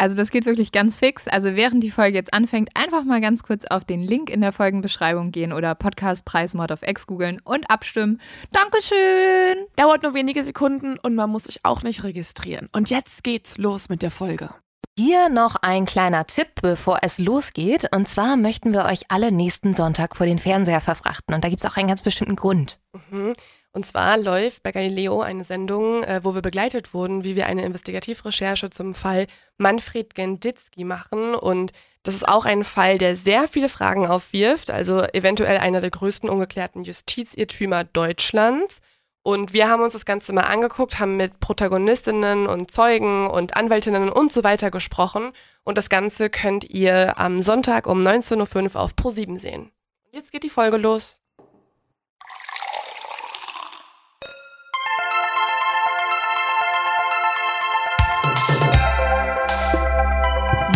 Also das geht wirklich ganz fix. Also während die Folge jetzt anfängt, einfach mal ganz kurz auf den Link in der Folgenbeschreibung gehen oder Podcastpreis Mod of X googeln und abstimmen. Dankeschön! Dauert nur wenige Sekunden und man muss sich auch nicht registrieren. Und jetzt geht's los mit der Folge. Hier noch ein kleiner Tipp, bevor es losgeht. Und zwar möchten wir euch alle nächsten Sonntag vor den Fernseher verfrachten. Und da gibt es auch einen ganz bestimmten Grund. Mhm. Und zwar läuft bei Galileo eine Sendung, äh, wo wir begleitet wurden, wie wir eine Investigativrecherche zum Fall Manfred Genditzki machen. Und das ist auch ein Fall, der sehr viele Fragen aufwirft, also eventuell einer der größten ungeklärten Justizirrtümer Deutschlands. Und wir haben uns das Ganze mal angeguckt, haben mit Protagonistinnen und Zeugen und Anwältinnen und so weiter gesprochen. Und das Ganze könnt ihr am Sonntag um 19.05 Uhr auf Pro7 sehen. Jetzt geht die Folge los.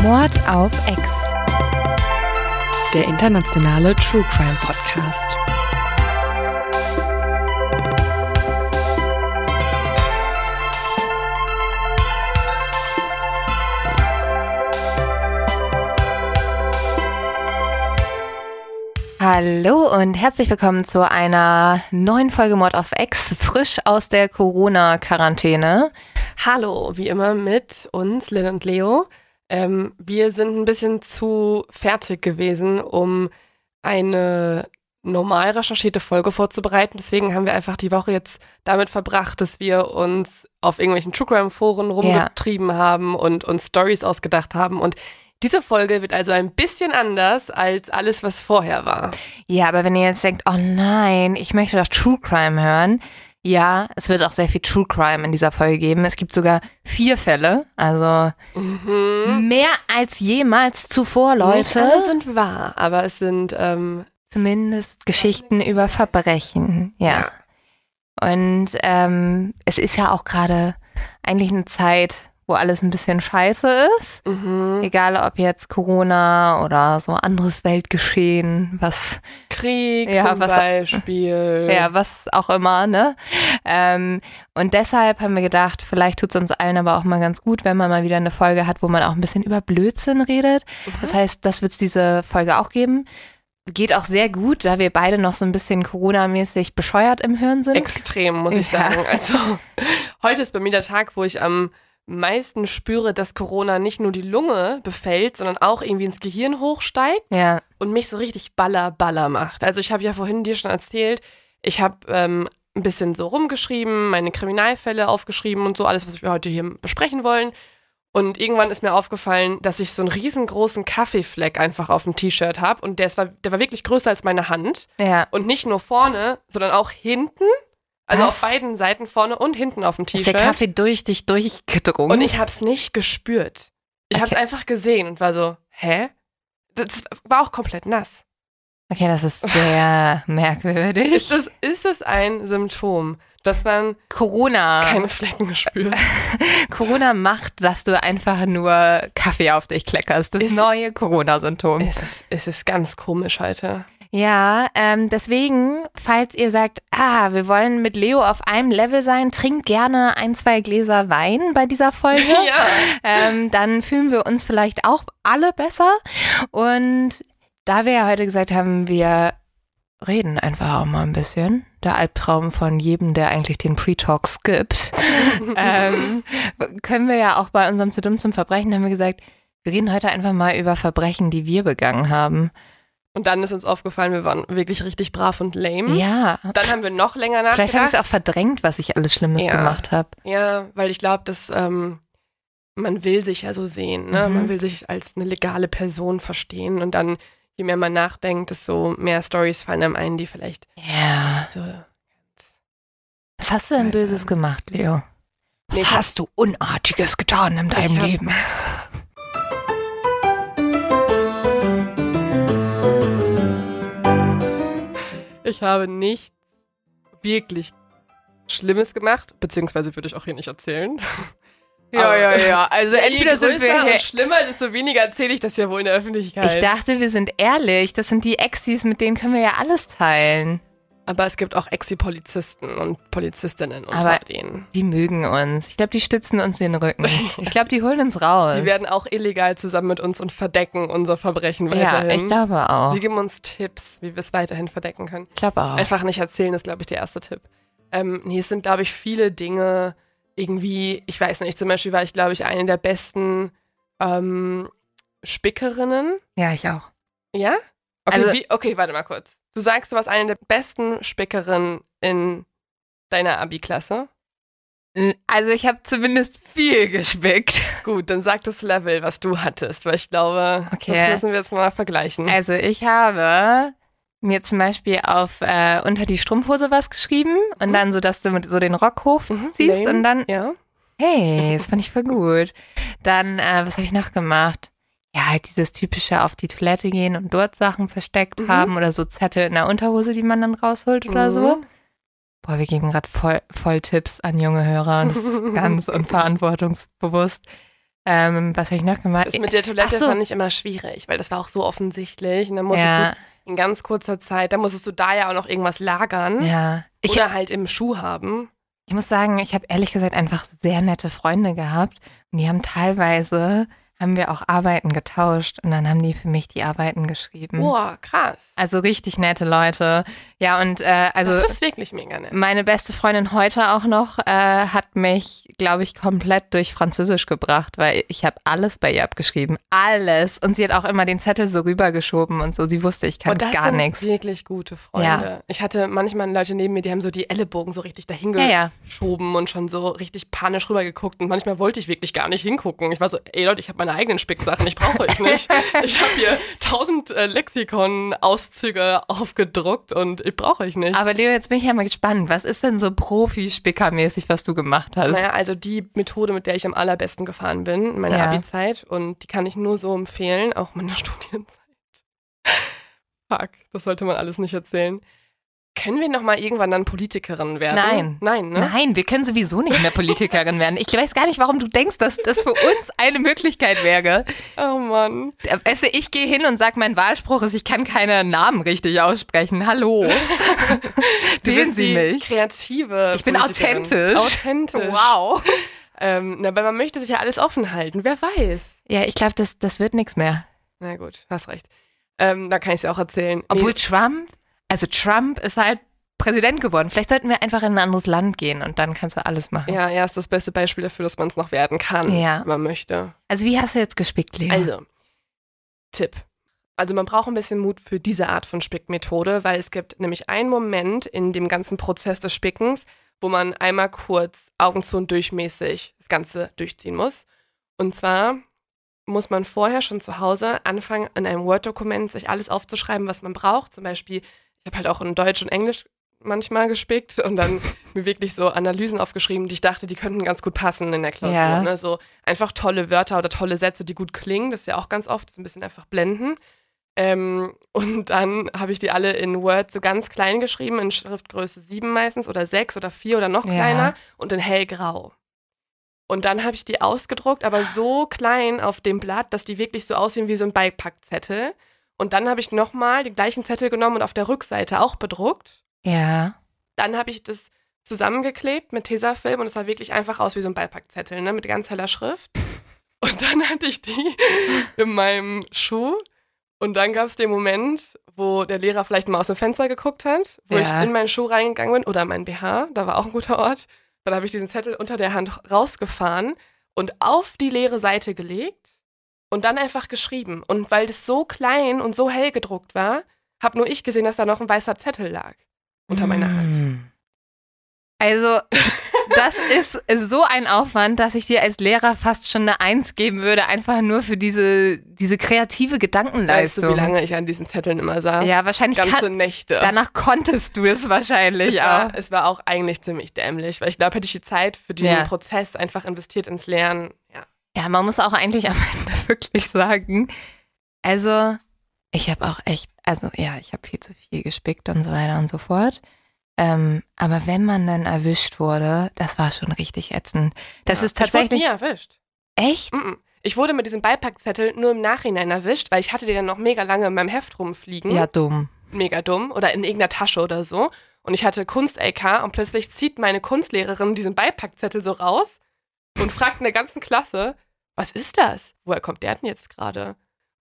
Mord auf Ex. Der internationale True Crime Podcast. Hallo und herzlich willkommen zu einer neuen Folge Mord auf Ex, frisch aus der Corona-Quarantäne. Hallo, wie immer mit uns, Lynn und Leo. Ähm, wir sind ein bisschen zu fertig gewesen, um eine normal recherchierte Folge vorzubereiten. Deswegen haben wir einfach die Woche jetzt damit verbracht, dass wir uns auf irgendwelchen True Crime Foren rumgetrieben haben und uns Stories ausgedacht haben. Und diese Folge wird also ein bisschen anders als alles, was vorher war. Ja, aber wenn ihr jetzt denkt, oh nein, ich möchte doch True Crime hören. Ja, es wird auch sehr viel True Crime in dieser Folge geben. Es gibt sogar vier Fälle, also Mhm. mehr als jemals zuvor, Nicht Leute. alle sind wahr, aber es sind ähm, Zumindest Geschichten über Verbrechen, ja. Und ähm, es ist ja auch gerade eigentlich eine Zeit, wo alles ein bisschen scheiße ist. mhm. Egal ob jetzt Corona oder so anderes Weltgeschehen, was Krieg Ja, zum was- Beispiel. ja, was auch immer, ne? Ähm, und deshalb haben wir gedacht, vielleicht tut es uns allen aber auch mal ganz gut, wenn man mal wieder eine Folge hat, wo man auch ein bisschen über Blödsinn redet. Das heißt, das wird es diese Folge auch geben. Geht auch sehr gut, da wir beide noch so ein bisschen Corona-mäßig bescheuert im Hirn sind. Extrem, muss ich Ja. sagen. Also, heute ist bei mir der Tag, wo ich am meisten spüre, dass Corona nicht nur die Lunge befällt, sondern auch irgendwie ins Gehirn hochsteigt ja, und mich so richtig baller, baller macht. Also, ich habe ja vorhin dir schon erzählt, ich habe ähm, ein bisschen so rumgeschrieben, meine Kriminalfälle aufgeschrieben und so, alles, was wir heute hier besprechen wollen. Und irgendwann ist mir aufgefallen, dass ich so einen riesengroßen Kaffeefleck einfach auf dem T-Shirt habe. Und der, war, der war wirklich größer als meine Hand. ja. Und nicht nur vorne, sondern auch hinten. Also Was? auf beiden Seiten vorne und hinten auf dem Ist der T-Shirt. Kaffee durch dich durchgedrungen? Und ich habe es nicht gespürt. Ich habe es Okay. einfach gesehen und war so, hä? Das war auch komplett nass. okay, das ist sehr merkwürdig. Ist das, ist das ein Symptom, dass man Corona. keine Flecken spürt? Corona macht, dass du einfach nur Kaffee auf dich kleckerst. Das Ist- neue Corona-Symptom. es, ist, es ist ganz komisch heute. Ja, ähm, deswegen, falls ihr sagt, ah, wir wollen mit Leo auf einem Level sein, trinkt gerne ein, zwei Gläser Wein bei dieser Folge. Ja. ähm, dann fühlen wir uns vielleicht auch alle besser. Und da wir ja heute gesagt haben, wir reden einfach auch mal ein bisschen. Der Albtraum von jedem, der eigentlich den Pre-Talk skippt. ähm, können wir ja auch bei unserem Zu dumm zum Verbrechen, haben wir gesagt, wir reden heute einfach mal über Verbrechen, die wir begangen haben. Und dann ist uns aufgefallen, wir waren wirklich richtig brav und lame. Ja. Dann haben wir noch länger nachgedacht. Vielleicht habe ich es auch verdrängt, was ich alles Schlimmes Ja. gemacht habe. Ja, weil ich glaube, dass ähm, man will sich ja so sehen, ne? Mhm. Man will sich als eine legale Person verstehen und dann, je mehr man nachdenkt, desto mehr Stories fallen einem ein, die vielleicht Ja. so Was hast du denn Böses gemacht, Leo? Was Nee, hast du Unartiges getan in deinem Leben? Ich habe nicht wirklich Schlimmes gemacht, beziehungsweise würde ich auch hier nicht erzählen. Aber- ja. Also Je größer und schlimmer, desto weniger erzähle ich das ja wohl in der Öffentlichkeit. Ich dachte, wir sind ehrlich. Das sind die Exis, mit denen können wir ja alles teilen. Aber es gibt auch Exi-Polizisten und Polizistinnen unter Aber- denen. Die mögen uns. Ich glaube, die stützen uns den Rücken. Ich glaube, die holen uns raus. Die werden auch illegal zusammen mit uns und verdecken unser Verbrechen ja, weiterhin. ich glaube auch. Sie geben uns Tipps, wie wir es weiterhin verdecken können. Ich glaube auch. Einfach nicht erzählen, ist, glaube ich, der erste Tipp. Ähm, nee, es sind, glaube ich, viele Dinge irgendwie, ich weiß nicht, zum Beispiel war ich, glaube ich, eine der besten ähm, Spickerinnen. Ja, ich auch. Ja? Okay, Also- wie, okay, warte mal kurz. Du sagst, du warst eine der besten Spickerinnen in deiner Abi-Klasse. Also ich habe zumindest viel gespickt. Gut, dann sag das Level, was du hattest, weil ich glaube, Okay. das müssen wir jetzt mal vergleichen. Also ich habe mir zum Beispiel auf äh, unter die Strumpfhose was geschrieben und dann so, dass du so den Rock Mhm, hochziehst lame. und dann, ja? hey, das fand ich voll gut. Dann, äh, was habe ich noch gemacht? Ja, halt dieses typische auf die Toilette gehen und dort Sachen versteckt Mhm. haben oder so Zettel in der Unterhose, die man dann rausholt oder so. Mhm. Boah, wir geben gerade voll, voll Tipps an junge Hörer und das ist ganz unverantwortungsbewusst. Ähm, was habe ich noch gemacht? Das mit der Toilette so. fand ich immer schwierig, weil das war auch so offensichtlich. Und dann musstest ja, du in ganz kurzer Zeit, dann musstest du da ja auch noch irgendwas lagern ja. Ich, oder halt im Schuh haben. ich muss sagen, ich habe ehrlich gesagt einfach sehr nette Freunde gehabt und die haben teilweise, haben wir auch Arbeiten getauscht und dann haben die für mich die Arbeiten geschrieben. Boah, krass. Also richtig nette Leute. Ja, und äh, also das ist wirklich mega nett. meine beste Freundin heute auch noch äh, hat mich, glaube ich, komplett durch Französisch gebracht, weil ich habe alles bei ihr abgeschrieben. Alles. Und sie hat auch immer den Zettel so rübergeschoben und so. Sie wusste, ich kann Und das gar nichts. wirklich gute Freunde. Ja. Ich hatte manchmal Leute neben mir, die haben so die Ellenbogen so richtig dahin Ja, ja. geschoben und schon so richtig panisch rübergeguckt. Und manchmal wollte ich wirklich gar nicht hingucken. Ich war so, ey Leute, ich habe meine eigenen Spicksachen, ich brauche euch nicht. ich habe hier tausend äh, Lexikon-Auszüge aufgedruckt und ich brauche euch nicht. Aber Leo, jetzt bin ich ja mal gespannt. Was ist denn so Profi-Spicker-mäßig, was du gemacht hast? Naja, also die Methode, mit der ich am allerbesten gefahren bin in meiner Ja. Abi-Zeit und die kann ich nur so empfehlen, auch in meiner Studienzeit. Fuck, das sollte man alles nicht erzählen. Können wir noch mal irgendwann dann Politikerin werden? Nein. Nein, ne? Nein, wir können sowieso nicht mehr Politikerin werden. Ich weiß gar nicht, warum du denkst, dass das für uns eine Möglichkeit wäre. Oh Mann. Weißt du, ich gehe hin und sage, mein Wahlspruch ist, ich kann keine Namen richtig aussprechen. Hallo. Du Wählen bist Sie die mich. kreative Ich bin authentisch. Authentisch. Wow. Ähm, na, aber man möchte sich ja alles offen halten. Wer weiß? Ja, ich glaube, das, das wird nichts mehr. Na gut, hast recht. Ähm, da kann ich es ja auch erzählen. Obwohl Nee, Trump, also Trump ist halt Präsident geworden. Vielleicht sollten wir einfach in ein anderes Land gehen und dann kannst du alles machen. ja, er ist das beste Beispiel dafür, dass man es noch werden kann, Ja. wenn man möchte. Also wie hast du jetzt gespickt, Leo? Also, Tipp. Also man braucht ein bisschen Mut für diese Art von Spickmethode, weil es gibt nämlich einen Moment in dem ganzen Prozess des Spickens, wo man einmal kurz Augen zu und durchmäßig das Ganze durchziehen muss. Und zwar muss man vorher schon zu Hause anfangen, in einem Word-Dokument sich alles aufzuschreiben, was man braucht. Zum Beispiel, ich habe halt auch in Deutsch und Englisch manchmal gespickt und dann mir wirklich so Analysen aufgeschrieben, die ich dachte, die könnten ganz gut passen in der Klausur. Ja. Ne? So einfach tolle Wörter oder tolle Sätze, die gut klingen. Das ist ja auch ganz oft so ein bisschen einfach blenden. Ähm, und dann habe ich die alle in Word so ganz klein geschrieben, in Schriftgröße 7 meistens oder 6 oder 4 oder noch Ja. kleiner und in hellgrau. Und dann habe ich die ausgedruckt, aber so klein auf dem Blatt, dass die wirklich so aussehen wie so ein Beipackzettel. Und dann habe ich nochmal den gleichen Zettel genommen und auf der Rückseite auch bedruckt. ja. Dann habe ich das zusammengeklebt mit Tesafilm und es sah wirklich einfach aus wie so ein Beipackzettel, ne, mit ganz heller Schrift. Und dann hatte ich die in meinem Schuh. Und dann gab es den Moment, wo der Lehrer vielleicht mal aus dem Fenster geguckt hat, wo Ja. ich in meinen Schuh reingegangen bin oder in meinen BH, da war auch ein guter Ort. Dann habe ich diesen Zettel unter der Hand rausgefahren und auf die leere Seite gelegt und dann einfach geschrieben. Und weil das so klein und so hell gedruckt war, habe nur ich gesehen, dass da noch ein weißer Zettel lag unter meiner Hand. Mm. Also, das ist so ein Aufwand, dass ich dir als Lehrer fast schon eine Eins geben würde, einfach nur für diese, diese kreative Weißt Gedankenleistung. du, wie lange ich an diesen Zetteln immer saß? Ja, wahrscheinlich Ganze kann, Nächte. danach konntest du es wahrscheinlich es, auch. war, es war auch eigentlich ziemlich dämlich, weil ich glaube, hätte ich die Zeit für den Ja. Prozess einfach investiert ins Lernen. Ja. Ja, man muss auch eigentlich am Ende wirklich sagen, also ich habe auch echt, also ja, ich habe viel zu viel gespickt und so weiter und so fort. Ähm, aber wenn man dann erwischt wurde, das war schon richtig ätzend. Das ja. ist tatsächlich Ich wurde nie erwischt. echt. Mm-mm. Ich wurde mit diesem Beipackzettel nur im Nachhinein erwischt, weil ich hatte den dann noch mega lange in meinem Heft rumfliegen. Ja, dumm. Mega dumm. Oder in irgendeiner Tasche oder so. Und ich hatte Kunst-LK und plötzlich zieht meine Kunstlehrerin diesen Beipackzettel so raus und fragt in der ganzen Klasse, was ist das? Woher kommt der denn jetzt gerade?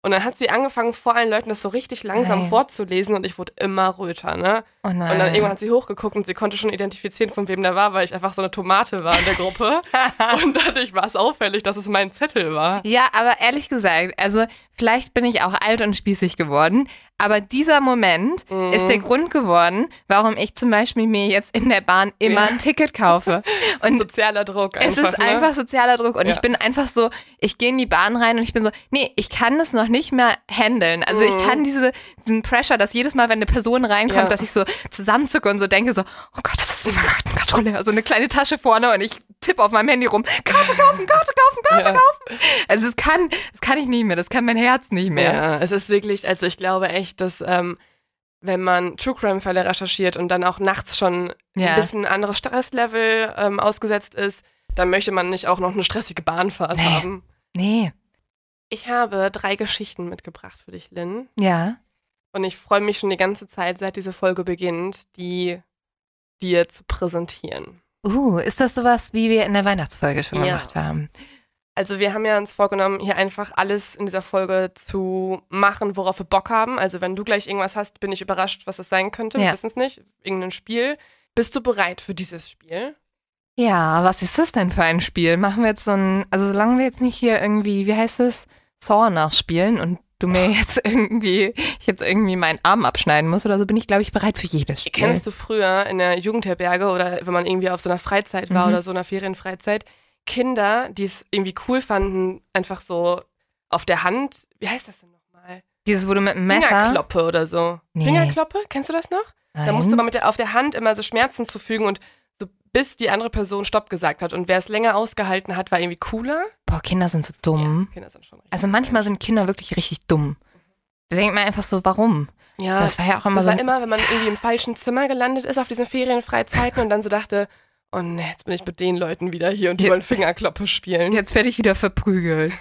Und dann hat sie angefangen, vor allen Leuten das so richtig langsam Nein. vorzulesen und ich wurde immer röter, ne? Oh. Und dann irgendwann hat sie hochgeguckt und sie konnte schon identifizieren, von wem der war, weil ich einfach so eine Tomate war in der Gruppe. und dadurch war es auffällig, dass es mein Zettel war. Ja, aber ehrlich gesagt, also vielleicht bin ich auch alt und spießig geworden, aber dieser Moment Mhm. ist der Grund geworden, warum ich zum Beispiel mir jetzt in der Bahn immer Ja. ein Ticket kaufe. Und Sozialer Druck einfach. es ist ne? einfach sozialer Druck und Ja. ich bin einfach so, ich gehe in die Bahn rein und ich bin so, nee, ich kann das noch nicht mehr handeln. Also ich Mhm. kann diese, diesen Pressure, dass jedes Mal, wenn eine Person reinkommt, Ja. dass ich so zusammenzucke und so denke so, oh Gott, das ist ein Kartenkontrolleur. So eine kleine Tasche vorne und ich tippe auf meinem Handy rum, Karte kaufen, Karte kaufen, Karte kaufen. Also das kann, das kann ich nicht mehr, das kann mein Herz nicht mehr. Ja, es ist wirklich, also ich glaube echt, dass ähm, wenn man True Crime-Fälle recherchiert und dann auch nachts schon Ja. ein bisschen anderes Stresslevel ähm, ausgesetzt ist, dann möchte man nicht auch noch eine stressige Bahnfahrt Nee. haben. Nee, Ich habe drei Geschichten mitgebracht für dich, Lynn. ja. Und ich freue mich schon die ganze Zeit, seit diese Folge beginnt, die dir zu präsentieren. Uh, ist das sowas, wie wir in der Weihnachtsfolge schon Ja. gemacht haben? Also wir haben ja uns vorgenommen, hier einfach alles in dieser Folge zu machen, worauf wir Bock haben. Also wenn du gleich irgendwas hast, bin ich überrascht, was es sein könnte. Wir Ja. wissen es nicht. Irgendein Spiel. Bist du bereit für dieses Spiel? Ja, was ist das denn für ein Spiel? Machen wir jetzt so ein, also solange wir jetzt nicht hier irgendwie, wie heißt es, Saw nachspielen und du mir jetzt irgendwie, ich jetzt irgendwie meinen Arm abschneiden muss oder so, bin ich, glaube ich, bereit für jedes Spiel. Kennst du früher in der Jugendherberge oder wenn man irgendwie auf so einer Freizeit war Mhm. oder so einer Ferienfreizeit, Kinder, die es irgendwie cool fanden, einfach so auf der Hand, wie heißt das denn nochmal? Dieses, du mit dem Messer. Fingerkloppe oder so. Nee. Fingerkloppe? Kennst du das noch? Da Nein. musste man mit der, auf der Hand immer so Schmerzen zufügen und so bis die andere Person Stopp gesagt hat. Und wer es länger ausgehalten hat, war irgendwie cooler. Boah, Kinder sind so dumm. Ja, Kinder sind schon richtig Also manchmal sind Kinder wirklich richtig dumm. Da denkt man einfach so, warum? Ja, das war ja auch immer das so. war immer, wenn man irgendwie im falschen Zimmer gelandet ist auf diesen Ferienfreizeiten und dann so dachte, oh ne, jetzt bin ich mit den Leuten wieder hier und die wollen Fingerkloppe spielen. jetzt werde ich wieder verprügelt.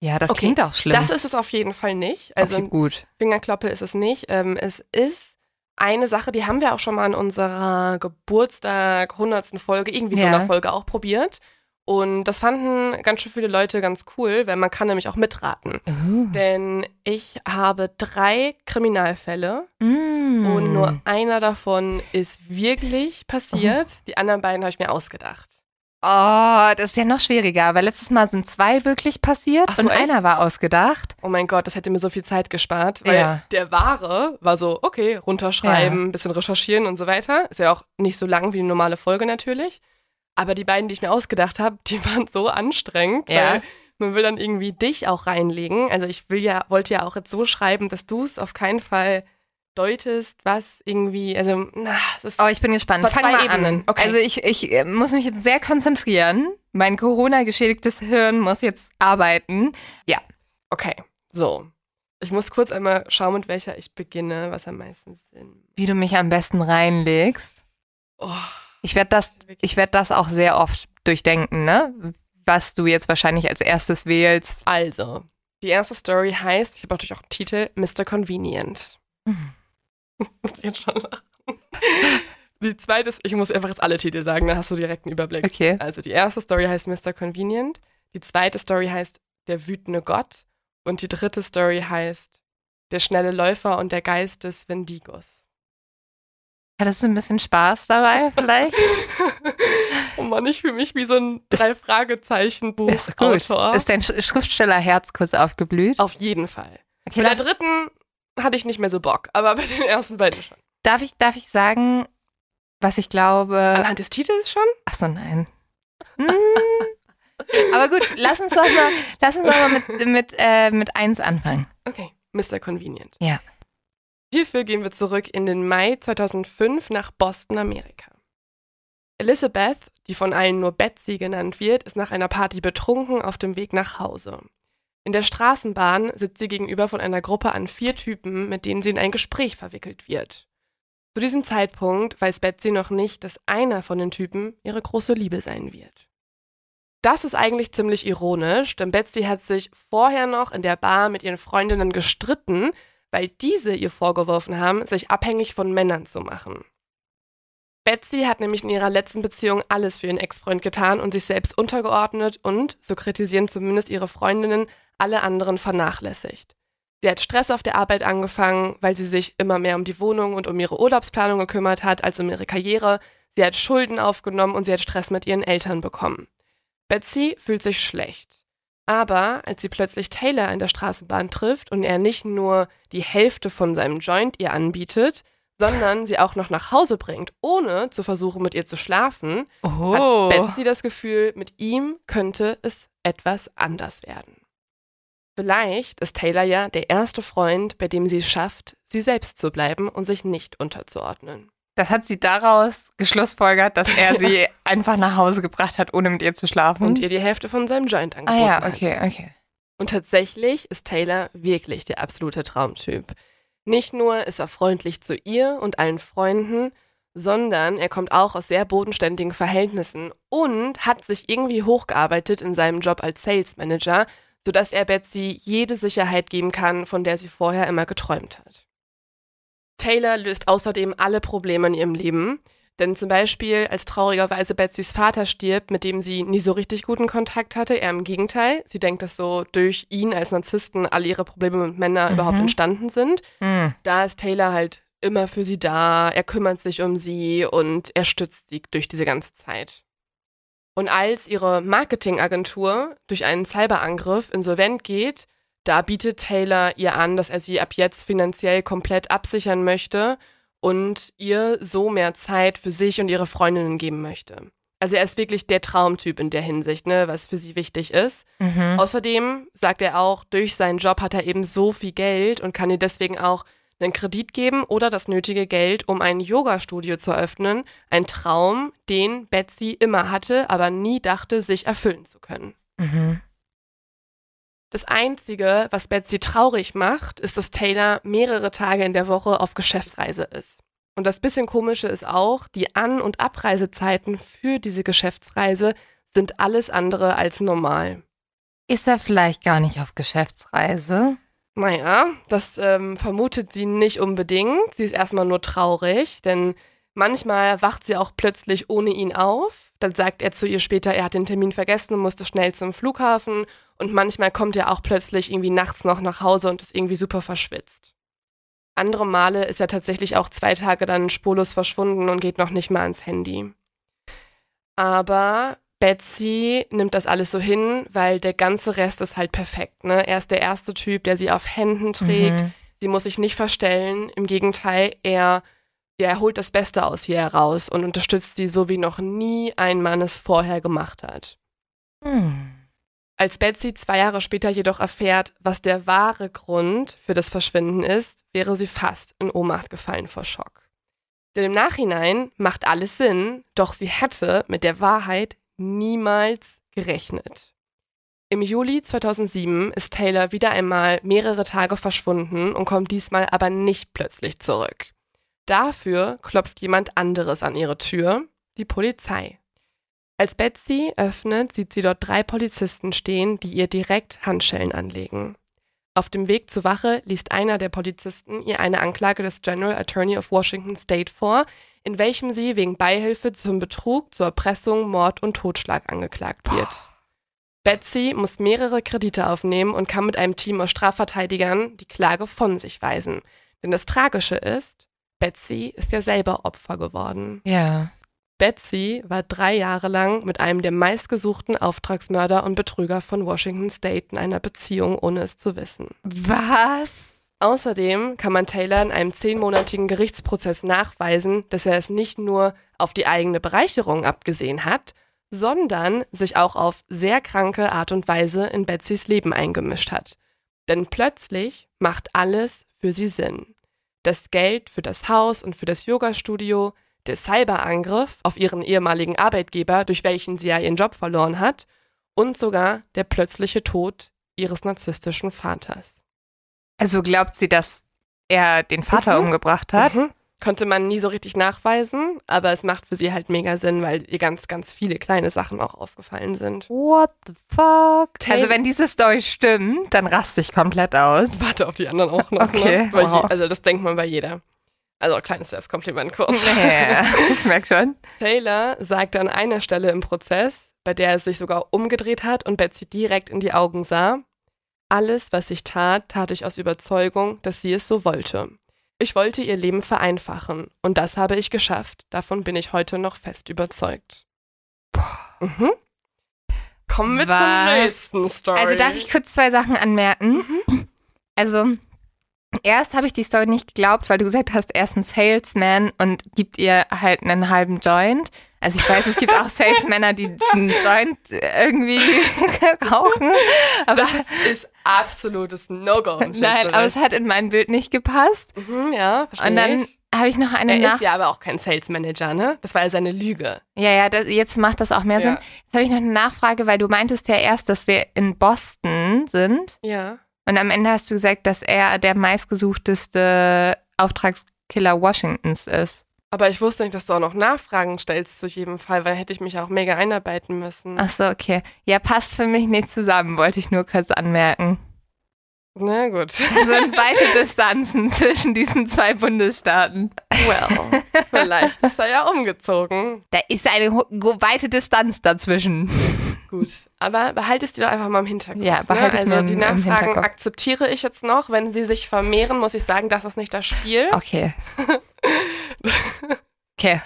Ja, das Okay, klingt auch schlimm. Das ist es auf jeden Fall nicht. Also okay, gut. Fingerkloppe ist es nicht. Ähm, es ist eine Sache, die haben wir auch schon mal in unserer Geburtstag 100. Folge, irgendwie so Ja. einer Folge auch probiert. Und das fanden ganz schön viele Leute ganz cool, weil man kann nämlich auch mitraten. Uh. Denn ich habe drei Kriminalfälle Mm. und nur einer davon ist wirklich passiert. Die anderen beiden habe ich mir ausgedacht. Oh, das ist ja noch schwieriger, weil letztes Mal sind zwei wirklich passiert so, und echt? einer war ausgedacht. Oh mein Gott, das hätte mir so viel Zeit gespart, weil Ja. der wahre war so, okay, runterschreiben, bisschen recherchieren und so weiter. Ist ja auch nicht so lang wie eine normale Folge natürlich. Aber die beiden, die ich mir ausgedacht habe, die waren so anstrengend, Ja. weil man will dann irgendwie dich auch reinlegen. Also ich will ja, wollte ja auch jetzt so schreiben, dass du es auf keinen Fall deutest, was irgendwie, also, na, es ist. Oh, ich bin gespannt. Fang mal Ebenen. an. Okay. Also ich, ich äh, muss mich jetzt sehr konzentrieren. Mein Corona-geschädigtes Hirn muss jetzt arbeiten. okay, so. Ich muss kurz einmal schauen, mit welcher ich beginne, was am meisten Sinn. Wie du mich am besten reinlegst. Oh, Ich werde das, ich werde das auch sehr oft durchdenken, ne? Was du jetzt wahrscheinlich als erstes wählst. Also, die erste Story heißt, ich habe natürlich auch einen Titel, Mr. Convenient. Mhm. muss ich jetzt schon lachen. Die zweite ist, ich muss einfach jetzt alle Titel sagen, dann hast du direkt einen Überblick. Okay. Also, die erste Story heißt Mr. Convenient, die zweite Story heißt Der wütende Gott und die dritte Story heißt Der schnelle Läufer und der Geist des Wendigos. Hattest du ein bisschen Spaß dabei vielleicht? oh Mann, ich fühle mich wie so ein Ist- drei Fragezeichen Ist dein Sch- Schriftstellerherz kurz aufgeblüht? Auf jeden Fall. Okay, Bei der dritten hatte ich nicht mehr so Bock, aber bei den ersten beiden schon. darf, ich, darf ich sagen, was ich glaube. Anhand des Titels schon? Ach so, nein. Hm. Aber gut, lass uns doch mal, lass uns doch mal mit, mit, äh, mit eins anfangen. Okay, Mr. Convenient. Ja. Hierfür gehen wir zurück in den Mai 2005 nach Boston, Amerika. Elizabeth, die von allen nur Betsy genannt wird, ist nach einer Party betrunken auf dem Weg nach Hause. In der Straßenbahn sitzt sie gegenüber von einer Gruppe an vier Typen, mit denen sie in ein Gespräch verwickelt wird. Zu diesem Zeitpunkt weiß Betsy noch nicht, dass einer von den Typen ihre große Liebe sein wird. Das ist eigentlich ziemlich ironisch, denn Betsy hat sich vorher noch in der Bar mit ihren Freundinnen gestritten, weil diese ihr vorgeworfen haben, sich abhängig von Männern zu machen. Betsy hat nämlich in ihrer letzten Beziehung alles für ihren Ex-Freund getan und sich selbst untergeordnet und, so kritisieren zumindest ihre Freundinnen, alle anderen vernachlässigt. Sie hat Stress auf der Arbeit angefangen, weil sie sich immer mehr um die Wohnung und um ihre Urlaubsplanung gekümmert hat als um ihre Karriere. Sie hat Schulden aufgenommen und sie hat Stress mit ihren Eltern bekommen. Betsy fühlt sich schlecht. Aber als sie plötzlich Taylor in der Straßenbahn trifft und er nicht nur die Hälfte von seinem Joint ihr anbietet, sondern sie auch noch nach Hause bringt, ohne zu versuchen, mit ihr zu schlafen, Oh. hat Betsy das Gefühl, mit ihm könnte es etwas anders werden. Vielleicht ist Taylor ja der erste Freund, bei dem sie es schafft, sie selbst zu bleiben und sich nicht unterzuordnen. Das hat sie daraus geschlussfolgert, dass er sie einfach nach Hause gebracht hat, ohne mit ihr zu schlafen. Und ihr die Hälfte von seinem Joint ah angeboten ja, hat. okay, okay. Und tatsächlich ist Taylor wirklich der absolute Traumtyp. Nicht nur ist er freundlich zu ihr und allen Freunden, sondern er kommt auch aus sehr bodenständigen Verhältnissen und hat sich irgendwie hochgearbeitet in seinem Job als Sales Manager, sodass er Betsy jede Sicherheit geben kann, von der sie vorher immer geträumt hat. Taylor löst außerdem alle Probleme in ihrem Leben, denn zum Beispiel, als traurigerweise Betsys Vater stirbt, mit dem sie nie so richtig guten Kontakt hatte, eher im Gegenteil. Sie denkt, dass so durch ihn als Narzissten alle ihre Probleme mit Männern Mhm. überhaupt entstanden sind. Hm. Da ist Taylor halt immer für sie da, er kümmert sich um sie und er stützt sie durch diese ganze Zeit. Und als ihre Marketingagentur durch einen Cyberangriff insolvent geht, da bietet Taylor ihr an, dass er sie ab jetzt finanziell komplett absichern möchte und ihr so mehr Zeit für sich und ihre Freundinnen geben möchte. Also er ist wirklich der Traumtyp in der Hinsicht, ne, was für sie wichtig ist. Mhm. Außerdem sagt er auch, durch seinen Job hat er eben so viel Geld und kann ihr deswegen auch einen Kredit geben oder das nötige Geld, um ein Yoga-Studio zu eröffnen. Ein Traum, den Betsy immer hatte, aber nie dachte, sich erfüllen zu können. Mhm. Das Einzige, was Betsy traurig macht, ist, dass Taylor mehrere Tage in der Woche auf Geschäftsreise ist. Und das bisschen Komische ist auch, die An- und Abreisezeiten für diese Geschäftsreise sind alles andere als normal. Ist er vielleicht gar nicht auf Geschäftsreise? Naja, das ähm, vermutet sie nicht unbedingt. Sie ist erstmal nur traurig, denn manchmal wacht sie auch plötzlich ohne ihn auf. Dann sagt er zu ihr später, er hat den Termin vergessen und musste schnell zum Flughafen. Und manchmal kommt er auch plötzlich irgendwie nachts noch nach Hause und ist irgendwie super verschwitzt. Andere Male ist er tatsächlich auch zwei Tage dann spurlos verschwunden und geht noch nicht mal ans Handy. Aber Betsy nimmt das alles so hin, weil der ganze Rest ist halt perfekt. Ne? Er ist der erste Typ, der sie auf Händen trägt. Mhm. Sie muss sich nicht verstellen. Im Gegenteil, er, er holt das Beste aus ihr heraus und unterstützt sie so, wie noch nie ein Mann es vorher gemacht hat. Hm. Als Betsy zwei Jahre später jedoch erfährt, was der wahre Grund für das Verschwinden ist, wäre sie fast in Ohnmacht gefallen vor Schock. Denn im Nachhinein macht alles Sinn, doch sie hätte mit der Wahrheit niemals gerechnet. Im Juli 2007 ist Taylor wieder einmal mehrere Tage verschwunden und kommt diesmal aber nicht plötzlich zurück. Dafür klopft jemand anderes an ihre Tür, die Polizei. Als Betsy öffnet, sieht sie dort drei Polizisten stehen, die ihr direkt Handschellen anlegen. Auf dem Weg zur Wache liest einer der Polizisten ihr eine Anklage des General Attorney of Washington State vor, in welchem sie wegen Beihilfe zum Betrug, zur Erpressung, Mord und Totschlag angeklagt wird. Betsy muss mehrere Kredite aufnehmen und kann mit einem Team aus Strafverteidigern die Klage von sich weisen. Denn das Tragische ist, Betsy ist ja selber Opfer geworden. Ja. Betsy war drei Jahre lang mit einem der meistgesuchten Auftragsmörder und Betrüger von Washington State in einer Beziehung, ohne es zu wissen. Was? Außerdem kann man Taylor in einem zehnmonatigen Gerichtsprozess nachweisen, dass er es nicht nur auf die eigene Bereicherung abgesehen hat, sondern sich auch auf sehr kranke Art und Weise in Betsys Leben eingemischt hat. Denn plötzlich macht alles für sie Sinn. Das Geld für das Haus und für das Yogastudio, der Cyberangriff auf ihren ehemaligen Arbeitgeber, durch welchen sie ja ihren Job verloren hat, und sogar der plötzliche Tod ihres narzisstischen Vaters. Also glaubt sie, dass er den Vater Mhm. umgebracht hat? Mhm. Konnte man nie so richtig nachweisen, aber es macht für sie halt mega Sinn, weil ihr ganz, ganz viele kleine Sachen auch aufgefallen sind. What the fuck? Also wenn diese Story stimmt, dann raste ich komplett aus. Warte auf die anderen auch noch. Okay, Ne? Wow. je, also das denkt man bei jeder. Also kleines Selbstkompliment kurz. Nee, ich merke schon. Taylor sagte an einer Stelle im Prozess, bei der er sich sogar umgedreht hat und Betsy direkt in die Augen sah, alles, was ich tat, tat ich aus Überzeugung, dass sie es so wollte. Ich wollte ihr Leben vereinfachen und das habe ich geschafft. Davon bin ich heute noch fest überzeugt. Mhm. Kommen wir zur Was? nächsten Story. Also darf ich kurz zwei Sachen anmerken? Mhm. Also erst habe ich die Story nicht geglaubt, weil du gesagt hast, er ist ein Salesman und gibt ihr halt einen halben Joint. Also ich weiß, es gibt auch Salesmänner, die einen Joint irgendwie rauchen. Aber Das ist absolutes No-Go. Nein, aber es hat in mein Bild nicht gepasst. Mhm, ja, verstehe Und dann habe ich noch eine Er Nach... ist ja aber auch kein Sales Manager, ne? Das war ja seine Lüge. Ja, ja, das, jetzt macht das auch mehr Sinn. Ja. Jetzt habe ich noch eine Nachfrage, weil du meintest ja erst, dass wir in Boston sind. Ja. Und am Ende hast du gesagt, dass er der meistgesuchteste Auftragskiller Washingtons ist. Aber ich wusste nicht, dass du auch noch Nachfragen stellst zu jedem Fall, weil hätte ich mich auch mega einarbeiten müssen. Ach so, okay. Ja, passt für mich nicht zusammen, wollte ich nur kurz anmerken. Na gut. Da sind weite Distanzen zwischen diesen zwei Bundesstaaten. Well, vielleicht ist er ja umgezogen. Da ist eine weite Distanz dazwischen. Gut. Aber behalte es dir doch einfach mal im Hinterkopf. Ja, behalte ne? mir Also die im- Nachfragen akzeptiere ich jetzt noch. Wenn sie sich vermehren, muss ich sagen, das ist nicht das Spiel. Okay. Okay.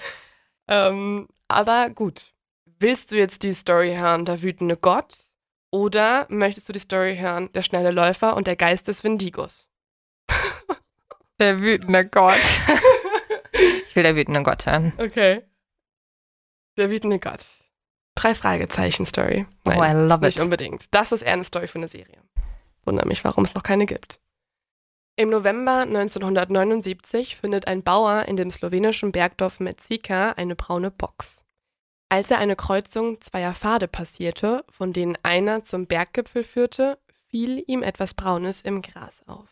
Ähm, aber gut. Willst du jetzt die Story hören, der wütende Gott? Oder möchtest du die Story hören, der schnelle Läufer und der Geist des Wendigos? Der wütende Gott. Ich will der wütende Gott hören. Okay. Der wütende Gott. Drei Fragezeichen Story. Oh, I love nicht it. unbedingt. Das ist eher eine Story für eine Serie. Wundere mich, warum es noch keine gibt. Im November 1979 findet ein Bauer in dem slowenischen Bergdorf Metzika eine braune Box. Als er eine Kreuzung zweier Pfade passierte, von denen einer zum Berggipfel führte, fiel ihm etwas Braunes im Gras auf.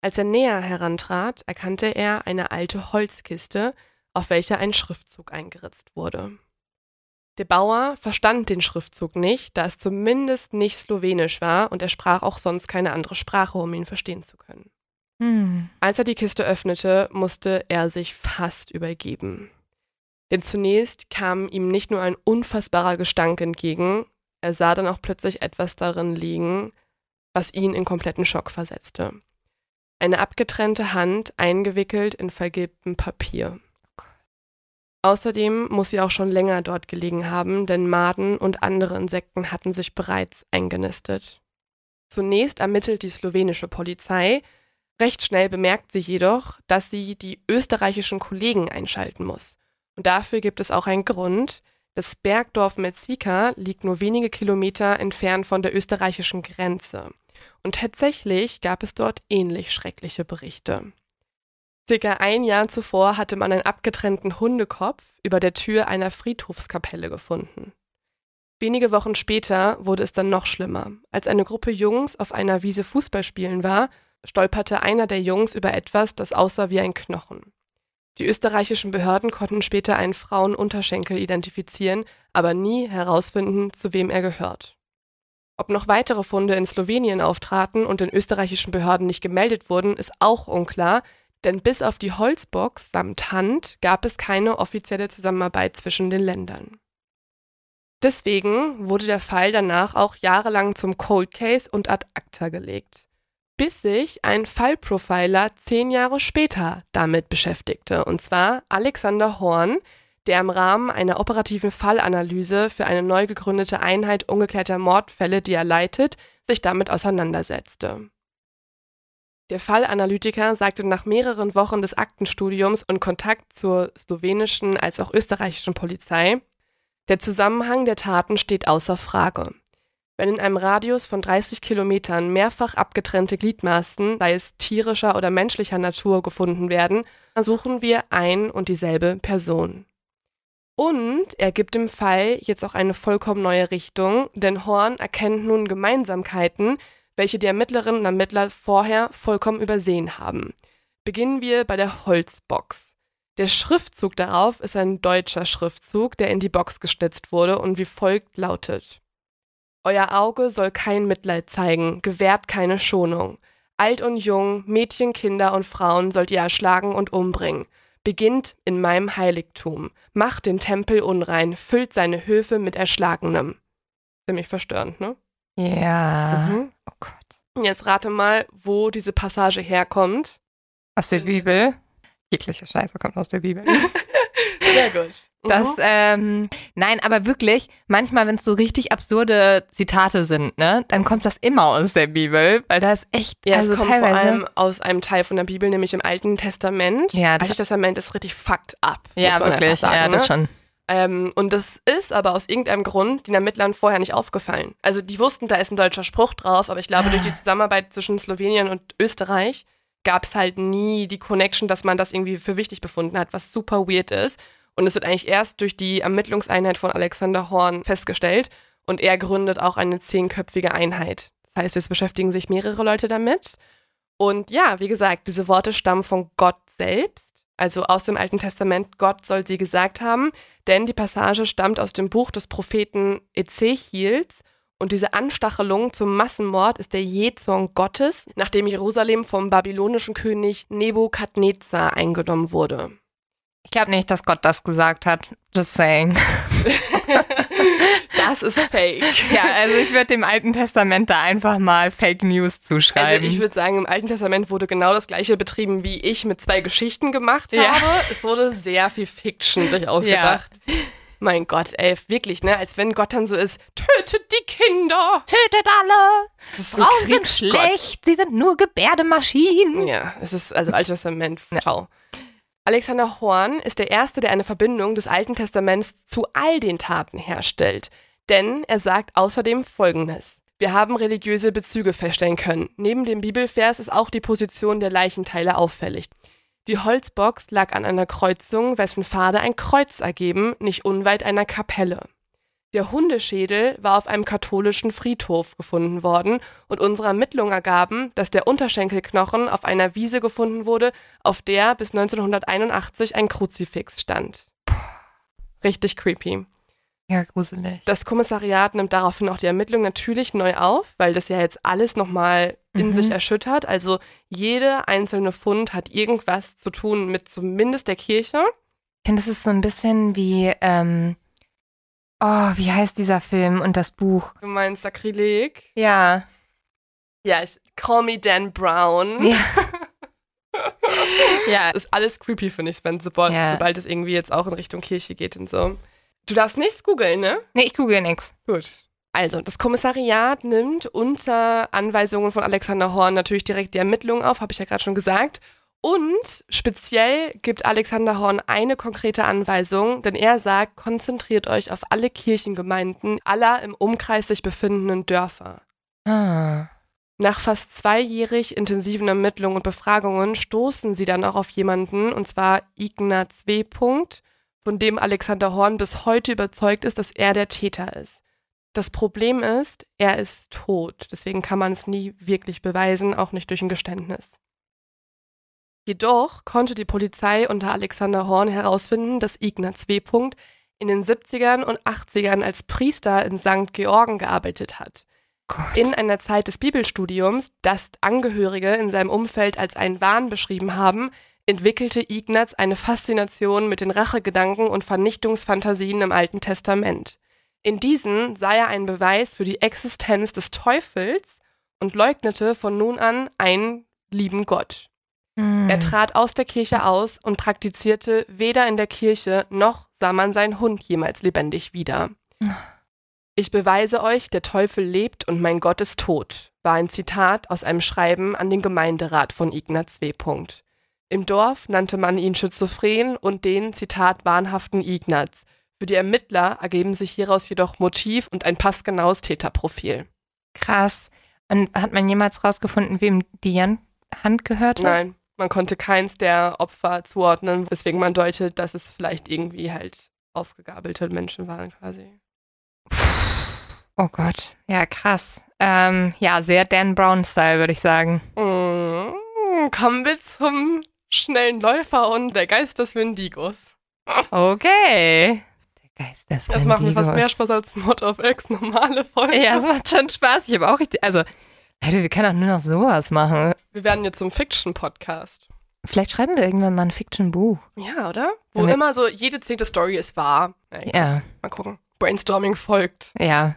Als er näher herantrat, erkannte er eine alte Holzkiste, auf welcher ein Schriftzug eingeritzt wurde. Der Bauer verstand den Schriftzug nicht, da es zumindest nicht slowenisch war und er sprach auch sonst keine andere Sprache, um ihn verstehen zu können. Hm. Als er die Kiste öffnete, musste er sich fast übergeben. Denn zunächst kam ihm nicht nur ein unfassbarer Gestank entgegen, er sah dann auch plötzlich etwas darin liegen, was ihn in kompletten Schock versetzte. Eine abgetrennte Hand, eingewickelt in vergilbtem Papier. Außerdem muss sie auch schon länger dort gelegen haben, denn Maden und andere Insekten hatten sich bereits eingenistet. Zunächst ermittelt die slowenische Polizei, recht schnell bemerkt sie jedoch, dass sie die österreichischen Kollegen einschalten muss. Und dafür gibt es auch einen Grund. Das Bergdorf Metzika liegt nur wenige Kilometer entfernt von der österreichischen Grenze. Und tatsächlich gab es dort ähnlich schreckliche Berichte. Circa ein Jahr zuvor hatte man einen abgetrennten Hundekopf über der Tür einer Friedhofskapelle gefunden. Wenige Wochen später wurde es dann noch schlimmer. Als eine Gruppe Jungs auf einer Wiese Fußball spielen war, stolperte einer der Jungs über etwas, das aussah wie ein Knochen. Die österreichischen Behörden konnten später einen Frauenunterschenkel identifizieren, aber nie herausfinden, zu wem er gehört. Ob noch weitere Funde in Slowenien auftraten und den österreichischen Behörden nicht gemeldet wurden, ist auch unklar, denn bis auf die Holzbox samt Hand gab es keine offizielle Zusammenarbeit zwischen den Ländern. Deswegen wurde der Fall danach auch jahrelang zum Cold Case und ad acta gelegt, bis sich ein Fallprofiler zehn Jahre später damit beschäftigte, und zwar Alexander Horn, der im Rahmen einer operativen Fallanalyse für eine neu gegründete Einheit ungeklärter Mordfälle, die er leitet, sich damit auseinandersetzte. Der Fallanalytiker sagte nach mehreren Wochen des Aktenstudiums und Kontakt zur slowenischen als auch österreichischen Polizei, der Zusammenhang der Taten steht außer Frage. Wenn in einem Radius von 30 Kilometern mehrfach abgetrennte Gliedmaßen, sei es tierischer oder menschlicher Natur, gefunden werden, suchen wir ein und dieselbe Person. Und er gibt dem Fall jetzt auch eine vollkommen neue Richtung, denn Horn erkennt nun Gemeinsamkeiten, welche die Ermittlerinnen und Ermittler vorher vollkommen übersehen haben. Beginnen wir bei der Holzbox. Der Schriftzug darauf ist ein deutscher Schriftzug, der in die Box geschnitzt wurde und wie folgt lautet. Euer Auge soll kein Mitleid zeigen, gewährt keine Schonung. Alt und jung, Mädchen, Kinder und Frauen sollt ihr erschlagen und umbringen. Beginnt in meinem Heiligtum, macht den Tempel unrein, füllt seine Höfe mit Erschlagenem. Ziemlich verstörend, ne? Ja. Mhm. Oh Gott. Jetzt rate mal, wo diese Passage herkommt. Aus der Bibel. Jegliche Scheiße kommt aus der Bibel. Sehr gut. Das, Mhm. ähm, nein, aber wirklich, manchmal, wenn es so richtig absurde Zitate sind, ne, dann kommt das immer aus der Bibel, weil da ist echt, Ja, also es kommt teilweise. vor allem aus einem Teil von der Bibel, nämlich im Alten Testament. Ja, das- Altes Testament ist richtig fucked up. ja, wirklich, sagen, ja, das ne? schon. Ähm, und das ist aber aus irgendeinem Grund den Ermittlern vorher nicht aufgefallen. Also die wussten, da ist ein deutscher Spruch drauf, aber ich glaube, durch die Zusammenarbeit zwischen Slowenien und Österreich gab es halt nie die Connection, dass man das irgendwie für wichtig befunden hat, was super weird ist. Und es wird eigentlich erst durch die Ermittlungseinheit von Alexander Horn festgestellt. Und er gründet auch eine zehnköpfige Einheit. Das heißt, jetzt beschäftigen sich mehrere Leute damit. Und ja, wie gesagt, diese Worte stammen von Gott selbst, also aus dem Alten Testament. Gott soll sie gesagt haben, denn die Passage stammt aus dem Buch des Propheten Ezechiels. Und diese Anstachelung zum Massenmord ist der Jähzorn Gottes, nachdem Jerusalem vom babylonischen König Nebukadnezar eingenommen wurde. Ich glaube nicht, dass Gott das gesagt hat. Just saying. Das ist fake. ja, also ich würde dem Alten Testament da einfach mal Fake News Also zuschreiben. ich würde sagen, im Alten Testament wurde genau das gleiche betrieben, wie ich mit zwei Geschichten gemacht Ja. habe. Es wurde sehr viel Fiction sich ausgedacht. Mein Gott, ey, wirklich, ne? Als wenn Gott dann so ist, tötet die Kinder. Tötet alle! Frauen sind schlecht, sie sind nur Gebärdemaschinen. Ja, es ist also Altes Testament. Ciao. Alexander Horn ist der Erste, der eine Verbindung des Alten Testaments zu all den Taten herstellt. Denn er sagt außerdem Folgendes. Wir haben religiöse Bezüge feststellen können. Neben dem Bibelvers ist auch die Position der Leichenteile auffällig. Die Holzbox lag an einer Kreuzung, wessen Pfade ein Kreuz ergeben, nicht unweit einer Kapelle. Der Hundeschädel war auf einem katholischen Friedhof gefunden worden und unsere Ermittlungen ergaben, dass der Unterschenkelknochen auf einer Wiese gefunden wurde, auf der bis 1981 ein Kruzifix stand. Richtig creepy. Ja, gruselig. Das Kommissariat nimmt daraufhin auch die Ermittlungen natürlich neu auf, weil das ja jetzt alles nochmal in Mhm. sich erschüttert. Also jede einzelne Fund hat irgendwas zu tun mit zumindest der Kirche. Ich finde, das ist so ein bisschen wie, ähm, oh, wie heißt dieser Film und das Buch? Du meinst Sakrileg? Ja. Ja, ich, Call Me Dan Brown. Ja. ja. Das ist alles creepy, finde ich, Sven, sobald, Ja. sobald es irgendwie jetzt auch in Richtung Kirche geht und so. Du darfst nichts googeln, ne? Nee, ich google nix. Gut. Also, das Kommissariat nimmt unter Anweisungen von Alexander Horn natürlich direkt die Ermittlungen auf, habe ich ja gerade schon gesagt. Und speziell gibt Alexander Horn eine konkrete Anweisung, denn er sagt, konzentriert euch auf alle Kirchengemeinden aller im Umkreis sich befindenden Dörfer. Ah. Nach fast zweijährig intensiven Ermittlungen und Befragungen stoßen sie dann auch auf jemanden, und zwar Ignaz W. Punkt, von dem Alexander Horn bis heute überzeugt ist, dass er der Täter ist. Das Problem ist, er ist tot, deswegen kann man es nie wirklich beweisen, auch nicht durch ein Geständnis. Jedoch konnte die Polizei unter Alexander Horn herausfinden, dass Ignaz W. In den 70ern und 80ern als Priester in St. Georgen gearbeitet hat. Gott. In einer Zeit des Bibelstudiums, das Angehörige in seinem Umfeld als einen Wahn beschrieben haben, entwickelte Ignaz eine Faszination mit den Rachegedanken und Vernichtungsfantasien im Alten Testament. In diesen sah er einen Beweis für die Existenz des Teufels und leugnete von nun an einen lieben Gott. Hm. Er trat aus der Kirche aus und praktizierte weder in der Kirche noch sah man seinen Hund jemals lebendig wieder. Ich beweise euch, der Teufel lebt und mein Gott ist tot. war ein Zitat aus einem Schreiben an den Gemeinderat von Ignaz W. Im Dorf nannte man ihn schizophren und den, Zitat, wahnhaften Ignaz. Für die Ermittler ergeben sich hieraus jedoch Motiv und ein passgenaues Täterprofil. Krass. Und hat man jemals rausgefunden, wem die Hand gehörte? Nein, man konnte keins der Opfer zuordnen, weswegen man deutet, dass es vielleicht irgendwie halt aufgegabelte Menschen waren quasi. Oh Gott. Ja, krass. Ähm, ja, sehr Dan Brown-Style, würde ich sagen. Mm, kommen wir zum schnellen Läufer und der Geist des Wendigos. Okay. Der Geist des Das macht mir fast Wendigos. mehr Spaß als Mod of X normale Folgen. Ja, es macht schon Spaß. Ich habe auch richtig. Also, Leute, wir können auch nur noch sowas machen. Wir werden jetzt zum Fiction-Podcast. Vielleicht schreiben wir irgendwann mal ein Fiction-Buch. Ja, oder? Wo Damit- immer so jede zehnte Story ist wahr. Ey, Ja, Mal gucken. Brainstorming folgt. ja.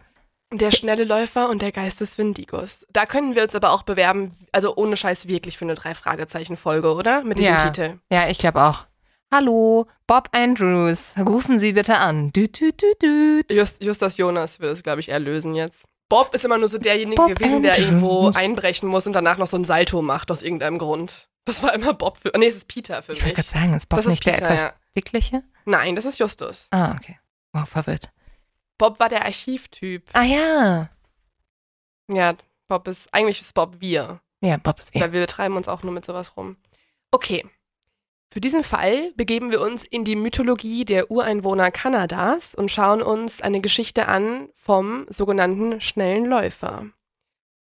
Der schnelle Läufer und der Geist des Wendigos. Da können wir uns aber auch bewerben, also ohne Scheiß wirklich für eine Drei-Fragezeichen-Folge, oder? Mit diesem Ja. Titel. Ja, ich glaube auch. Hallo, Bob Andrews. Rufen Sie bitte an. Düt, düt, düt, düt. Just, Justus Jonas will das, glaube ich, erlösen jetzt. Bob ist immer nur so derjenige Bob gewesen, der irgendwo einbrechen muss und danach noch so ein Salto macht aus irgendeinem Grund. Das war immer Bob für. Nee, es ist Peter für Ich wollte mich. gerade sagen, ist Bob Das ist nicht der Peter, etwas ja. dickliche? Nein, das ist Justus. Ah, okay. Wow, verwirrt. Bob war der Archivtyp. Ah ja. Ja, Bob ist, eigentlich ist Bob wir. Ja, Bob ist wir. Weil wir treiben uns auch nur mit sowas rum. Okay. Für diesen Fall begeben wir uns in die Mythologie der Ureinwohner Kanadas und schauen uns eine Geschichte an vom sogenannten schnellen Läufer.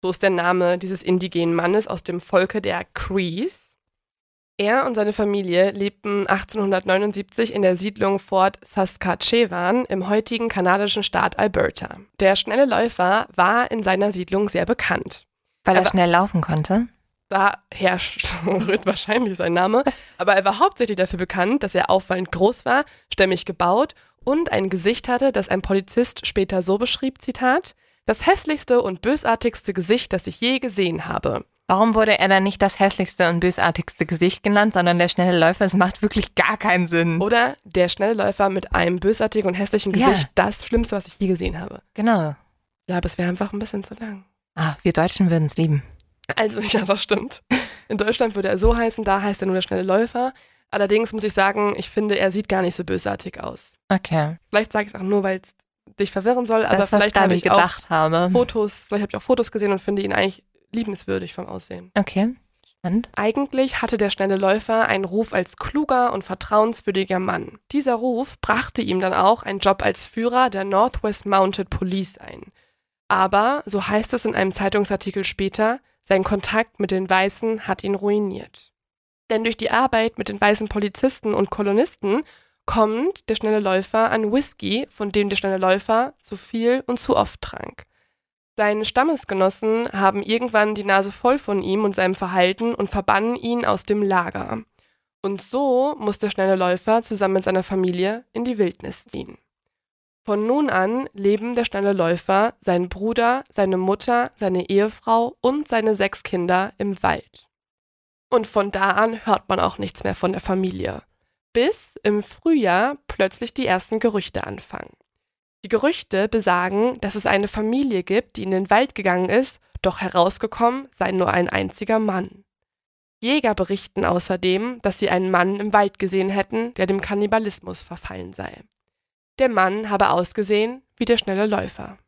So ist der Name dieses indigenen Mannes aus dem Volke der Crees. Er und seine Familie lebten 1879 in der Siedlung Fort Saskatchewan im heutigen kanadischen Staat Alberta. Der schnelle Läufer war in seiner Siedlung sehr bekannt Weil er aber- schnell laufen konnte. Daher rührt wahrscheinlich sein Name, aber er war hauptsächlich dafür bekannt, dass er auffallend groß war, stämmig gebaut und ein Gesicht hatte, das ein Polizist später so beschrieb, Zitat, das hässlichste und bösartigste Gesicht, das ich je gesehen habe. Warum wurde er dann nicht das hässlichste und bösartigste Gesicht genannt, sondern der schnelle Läufer? Es macht wirklich gar keinen Sinn. Oder der schnelle Läufer mit einem bösartigen und hässlichen Ja. Gesicht, das Schlimmste, was ich je gesehen habe. Genau. Ja, aber es wäre einfach ein bisschen zu lang. Ah, wir Deutschen würden es lieben. Also, ja, das stimmt. In Deutschland würde er so heißen, da heißt er nur der schnelle Läufer. Allerdings muss ich sagen, ich finde, er sieht gar nicht so bösartig aus. Okay. Vielleicht sage ich es auch nur, weil es dich verwirren soll, aber das, vielleicht habe ich ich auch gedacht habe. Fotos, vielleicht habe ich auch Fotos gesehen und finde ihn eigentlich liebenswürdig vom Aussehen. Okay. Spannend. Eigentlich hatte der schnelle Läufer einen Ruf als kluger und vertrauenswürdiger Mann. Dieser Ruf brachte ihm dann auch einen Job als Führer der Northwest Mounted Police ein. Aber, so heißt es in einem Zeitungsartikel später, sein Kontakt mit den Weißen hat ihn ruiniert. Denn durch die Arbeit mit den weißen Polizisten und Kolonisten kommt der schnelle Läufer an Whisky, von dem der schnelle Läufer zu viel und zu oft trank. Seine Stammesgenossen haben irgendwann die Nase voll von ihm und seinem Verhalten und verbannen ihn aus dem Lager. Und so muss der schnelle Läufer zusammen mit seiner Familie in die Wildnis ziehen. Von nun an leben der schnelle Läufer, sein Bruder, seine Mutter, seine Ehefrau und seine sechs Kinder im Wald. Und von da an hört man auch nichts mehr von der Familie. Bis im Frühjahr plötzlich die ersten Gerüchte anfangen. Die Gerüchte besagen, dass es eine Familie gibt, die in den Wald gegangen ist, doch herausgekommen sei nur ein einziger Mann. Jäger berichten außerdem, dass sie einen Mann im Wald gesehen hätten, der dem Kannibalismus verfallen sei. Der Mann habe ausgesehen wie der schnelle Läufer.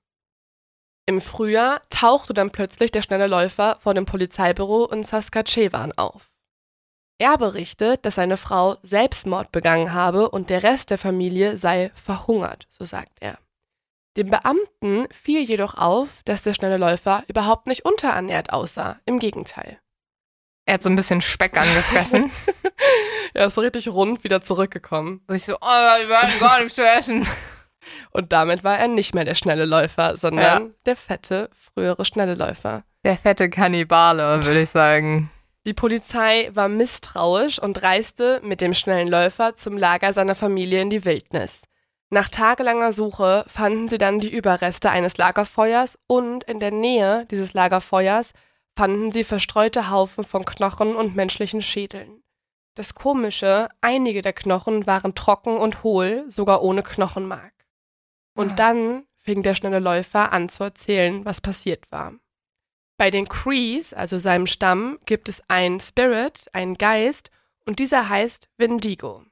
Im Frühjahr tauchte dann plötzlich der schnelle Läufer vor dem Polizeibüro in Saskatchewan auf. Er berichtet, dass seine Frau Selbstmord begangen habe und der Rest der Familie sei verhungert, so sagt er. Dem Beamten fiel jedoch auf, dass der schnelle Läufer überhaupt nicht unterernährt aussah, im Gegenteil. Er hat so ein bisschen Speck angefressen. er ist so richtig rund wieder zurückgekommen. Wo ich so, oh, wir hatten gar nichts zu essen. Und damit war er nicht mehr der schnelle Läufer, sondern der fette, frühere schnelle Läufer. Der fette Kannibale, würde ich sagen. Die Polizei war misstrauisch und reiste mit dem schnellen Läufer zum Lager seiner Familie in die Wildnis. Nach tagelanger Suche fanden sie dann die Überreste eines Lagerfeuers und in der Nähe dieses Lagerfeuers fanden sie verstreute Haufen von Knochen und menschlichen Schädeln. Das Komische, einige der Knochen waren trocken und hohl, sogar ohne Knochenmark. Und Ah. dann fing der schnelle Läufer an zu erzählen, was passiert war. Bei den Crees, also seinem Stamm, gibt es einen Spirit, einen Geist, und dieser heißt Wendigo.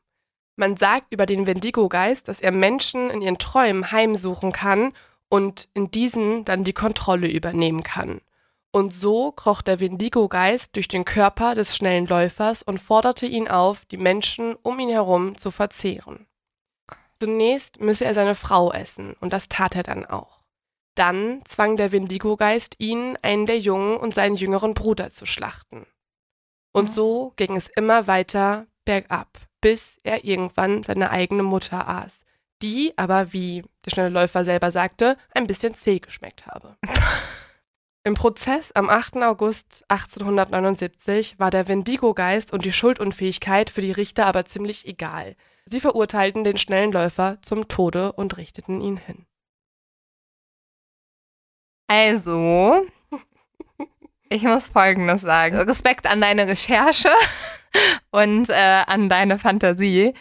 Man sagt über den Wendigo-Geist, dass er Menschen in ihren Träumen heimsuchen kann und in diesen dann die Kontrolle übernehmen kann. Und so kroch der Wendigo-Geist durch den Körper des schnellen Läufers und forderte ihn auf, die Menschen um ihn herum zu verzehren. Zunächst müsse er seine Frau essen, und das tat er dann auch. Dann zwang der Wendigo-Geist ihn, einen der Jungen und seinen jüngeren Bruder zu schlachten. Und so ging es immer weiter bergab, bis er irgendwann seine eigene Mutter aß, die aber, wie der schnelle Läufer selber sagte, ein bisschen zäh geschmeckt habe. Im Prozess am 8. August 1879 war der Wendigo-Geist und die Schuldunfähigkeit für die Richter aber ziemlich egal. Sie verurteilten den schnellen Läufer zum Tode und richteten ihn hin. Also, ich muss Folgendes sagen. Respekt an deine Recherche und äh, an deine Fantasie.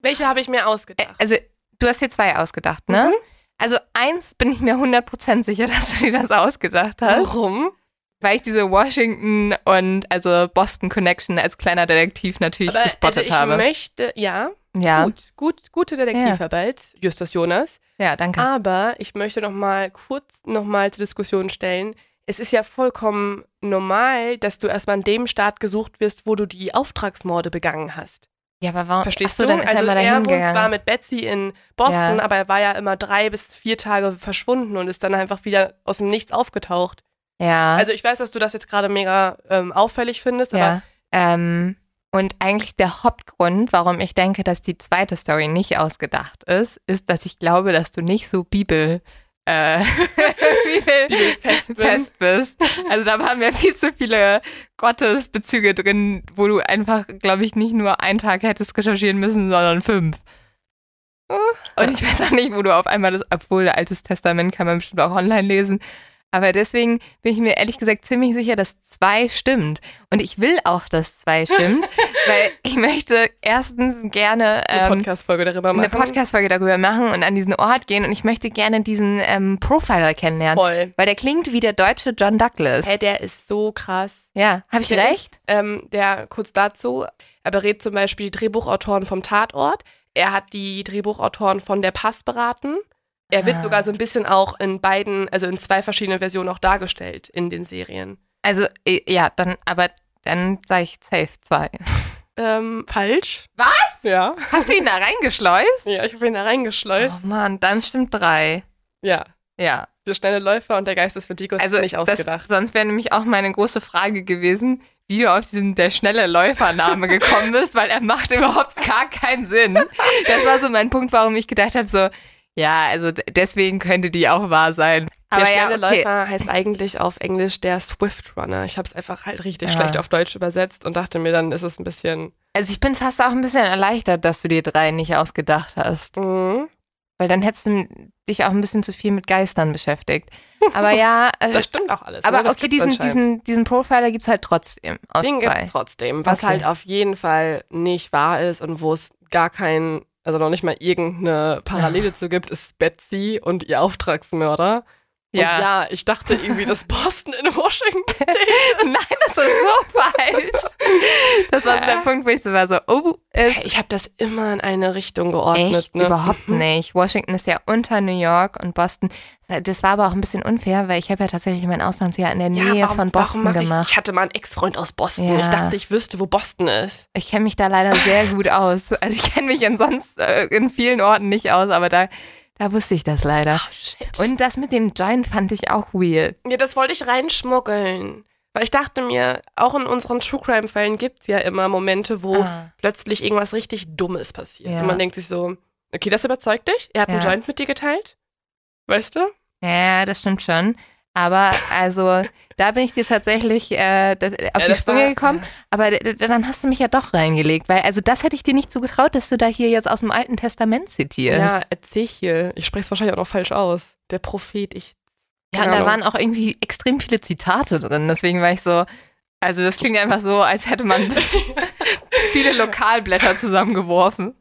Welche habe ich mir ausgedacht? Also, du hast dir zwei ausgedacht, ne? Mhm. Also, eins bin ich mir 100% sicher, dass du dir das ausgedacht hast. Warum? Weil ich diese Washington und also Boston Connection als kleiner Detektiv natürlich Aber, also gespottet ich habe. möchte, ja, Ja, gut, gut, gute Detektivarbeit, Justus Jonas. ja, danke. Aber ich möchte noch mal kurz noch mal zur Diskussion stellen. Es ist ja vollkommen normal, dass du erstmal an dem Staat gesucht wirst, wo du die Auftragsmorde begangen hast. Ja, aber warum? Verstehst Achso, du? also er mal er wohnt zwar gegangen. mit Betsy in Boston, Ja. aber er war ja immer drei bis vier Tage verschwunden und ist dann einfach wieder aus dem Nichts aufgetaucht. Ja. Also ich weiß, dass du das jetzt gerade mega ähm, auffällig findest, aber Ja. Ähm, und eigentlich der Hauptgrund, warum ich denke, dass die zweite Story nicht ausgedacht ist, ist, dass ich glaube, dass du nicht so Bibel, äh, Bibel Bibelfest bin. fest bist. Also da waren ja viel zu viele Gottesbezüge drin, wo du einfach, glaube ich, nicht nur einen Tag hättest recherchieren müssen, sondern fünf. Und ich weiß auch nicht, wo du auf einmal das, obwohl Altes Testament kann man bestimmt auch online lesen. Aber deswegen bin ich mir ehrlich gesagt ziemlich sicher, dass zwei stimmt. Und ich will auch, dass zwei stimmt, weil ich möchte erstens gerne eine ähm, Podcast-Folge darüber eine machen. Podcast-Folge darüber machen und an diesen Ort gehen. Und ich möchte gerne diesen ähm, Profiler kennenlernen. Voll. Weil der klingt wie der deutsche John Douglas. Hey, der ist so krass. Ja, habe ich Der recht? Ist, ähm, der, kurz dazu, er berät zum Beispiel die Drehbuchautoren vom Tatort. Er hat die Drehbuchautoren von Der Pass beraten. Er wird Ah. sogar so ein bisschen auch in beiden, also in zwei verschiedenen Versionen auch dargestellt in den Serien. Also, ja, dann, aber dann sage ich safe zwei. Ähm, falsch. Was? Ja. Hast du ihn da reingeschleust? Ja, ich habe ihn da reingeschleust. Oh Mann, dann stimmt drei. Ja. Ja. Der schnelle Läufer und der Geist des Vertigos Also, ist nicht das, ausgedacht. sonst wäre nämlich auch meine große Frage gewesen, wie du auf diesen der schnelle Läufername gekommen bist, weil er macht überhaupt gar keinen Sinn. Das war so mein Punkt, warum ich gedacht habe, so, ja, also deswegen könnte die auch wahr sein. Der Aber schnelle ja, okay. Läufer heißt eigentlich auf Englisch der Swift Runner. Ich habe es einfach halt richtig Ja. schlecht auf Deutsch übersetzt und dachte mir, dann ist es ein bisschen. Also ich bin fast auch ein bisschen erleichtert, dass du dir drei nicht ausgedacht hast. Mhm. Weil dann hättest du dich auch ein bisschen zu viel mit Geistern beschäftigt. Aber ja, äh, Das stimmt auch alles. aber ne? Okay, diesen, diesen, diesen Profiler gibt's halt trotzdem aus Den zwei. gibt's trotzdem. Was Okay. halt auf jeden Fall nicht wahr ist und wo es gar kein, also noch nicht mal irgendeine Parallele zu gibt, ist Betsy und ihr Auftragsmörder. Und Ja. ja, ich dachte irgendwie, dass Boston in Washington State. Nein, das ist so falsch. Das war so der Punkt, wo ich so war so, oh, ist ich habe das immer in eine Richtung geordnet. echt ne? überhaupt nicht. Washington ist ja unter New York und Boston. Das war aber auch ein bisschen unfair, weil ich habe ja tatsächlich mein Auslandsjahr in der Nähe warum- von Boston warum mach ich, gemacht. Ich hatte mal einen Ex-Freund aus Boston. Ja. Ich dachte, ich wüsste, wo Boston ist. Ich kenne mich da leider sehr gut aus. Also ich kenne mich in sonst äh, in vielen Orten nicht aus, aber da, da wusste ich das leider. Oh, shit. Und das mit dem Joint fand ich auch weird. Ja, das wollte ich reinschmuggeln. Weil ich dachte mir, auch in unseren True Crime-Fällen gibt es ja immer Momente, wo Ah. plötzlich irgendwas richtig Dummes passiert. Ja. Und man denkt sich so, okay, das überzeugt dich? Er hat einen Ja. Joint mit dir geteilt? Weißt du? Ja, das stimmt schon. Aber also, da bin ich dir tatsächlich äh, das, auf Ja, die Sprünge war- gekommen. Aber d- d- dann hast du mich ja doch reingelegt, weil also das hätte ich dir nicht zugetraut, dass du da hier jetzt aus dem Alten Testament zitierst. Ja, Ezechiel. Ich spreche es wahrscheinlich auch noch falsch aus. Der Prophet, ich. Ja, und da waren auch irgendwie extrem viele Zitate drin. Deswegen war ich so, also das klingt einfach so, als hätte man viele Lokalblätter zusammengeworfen.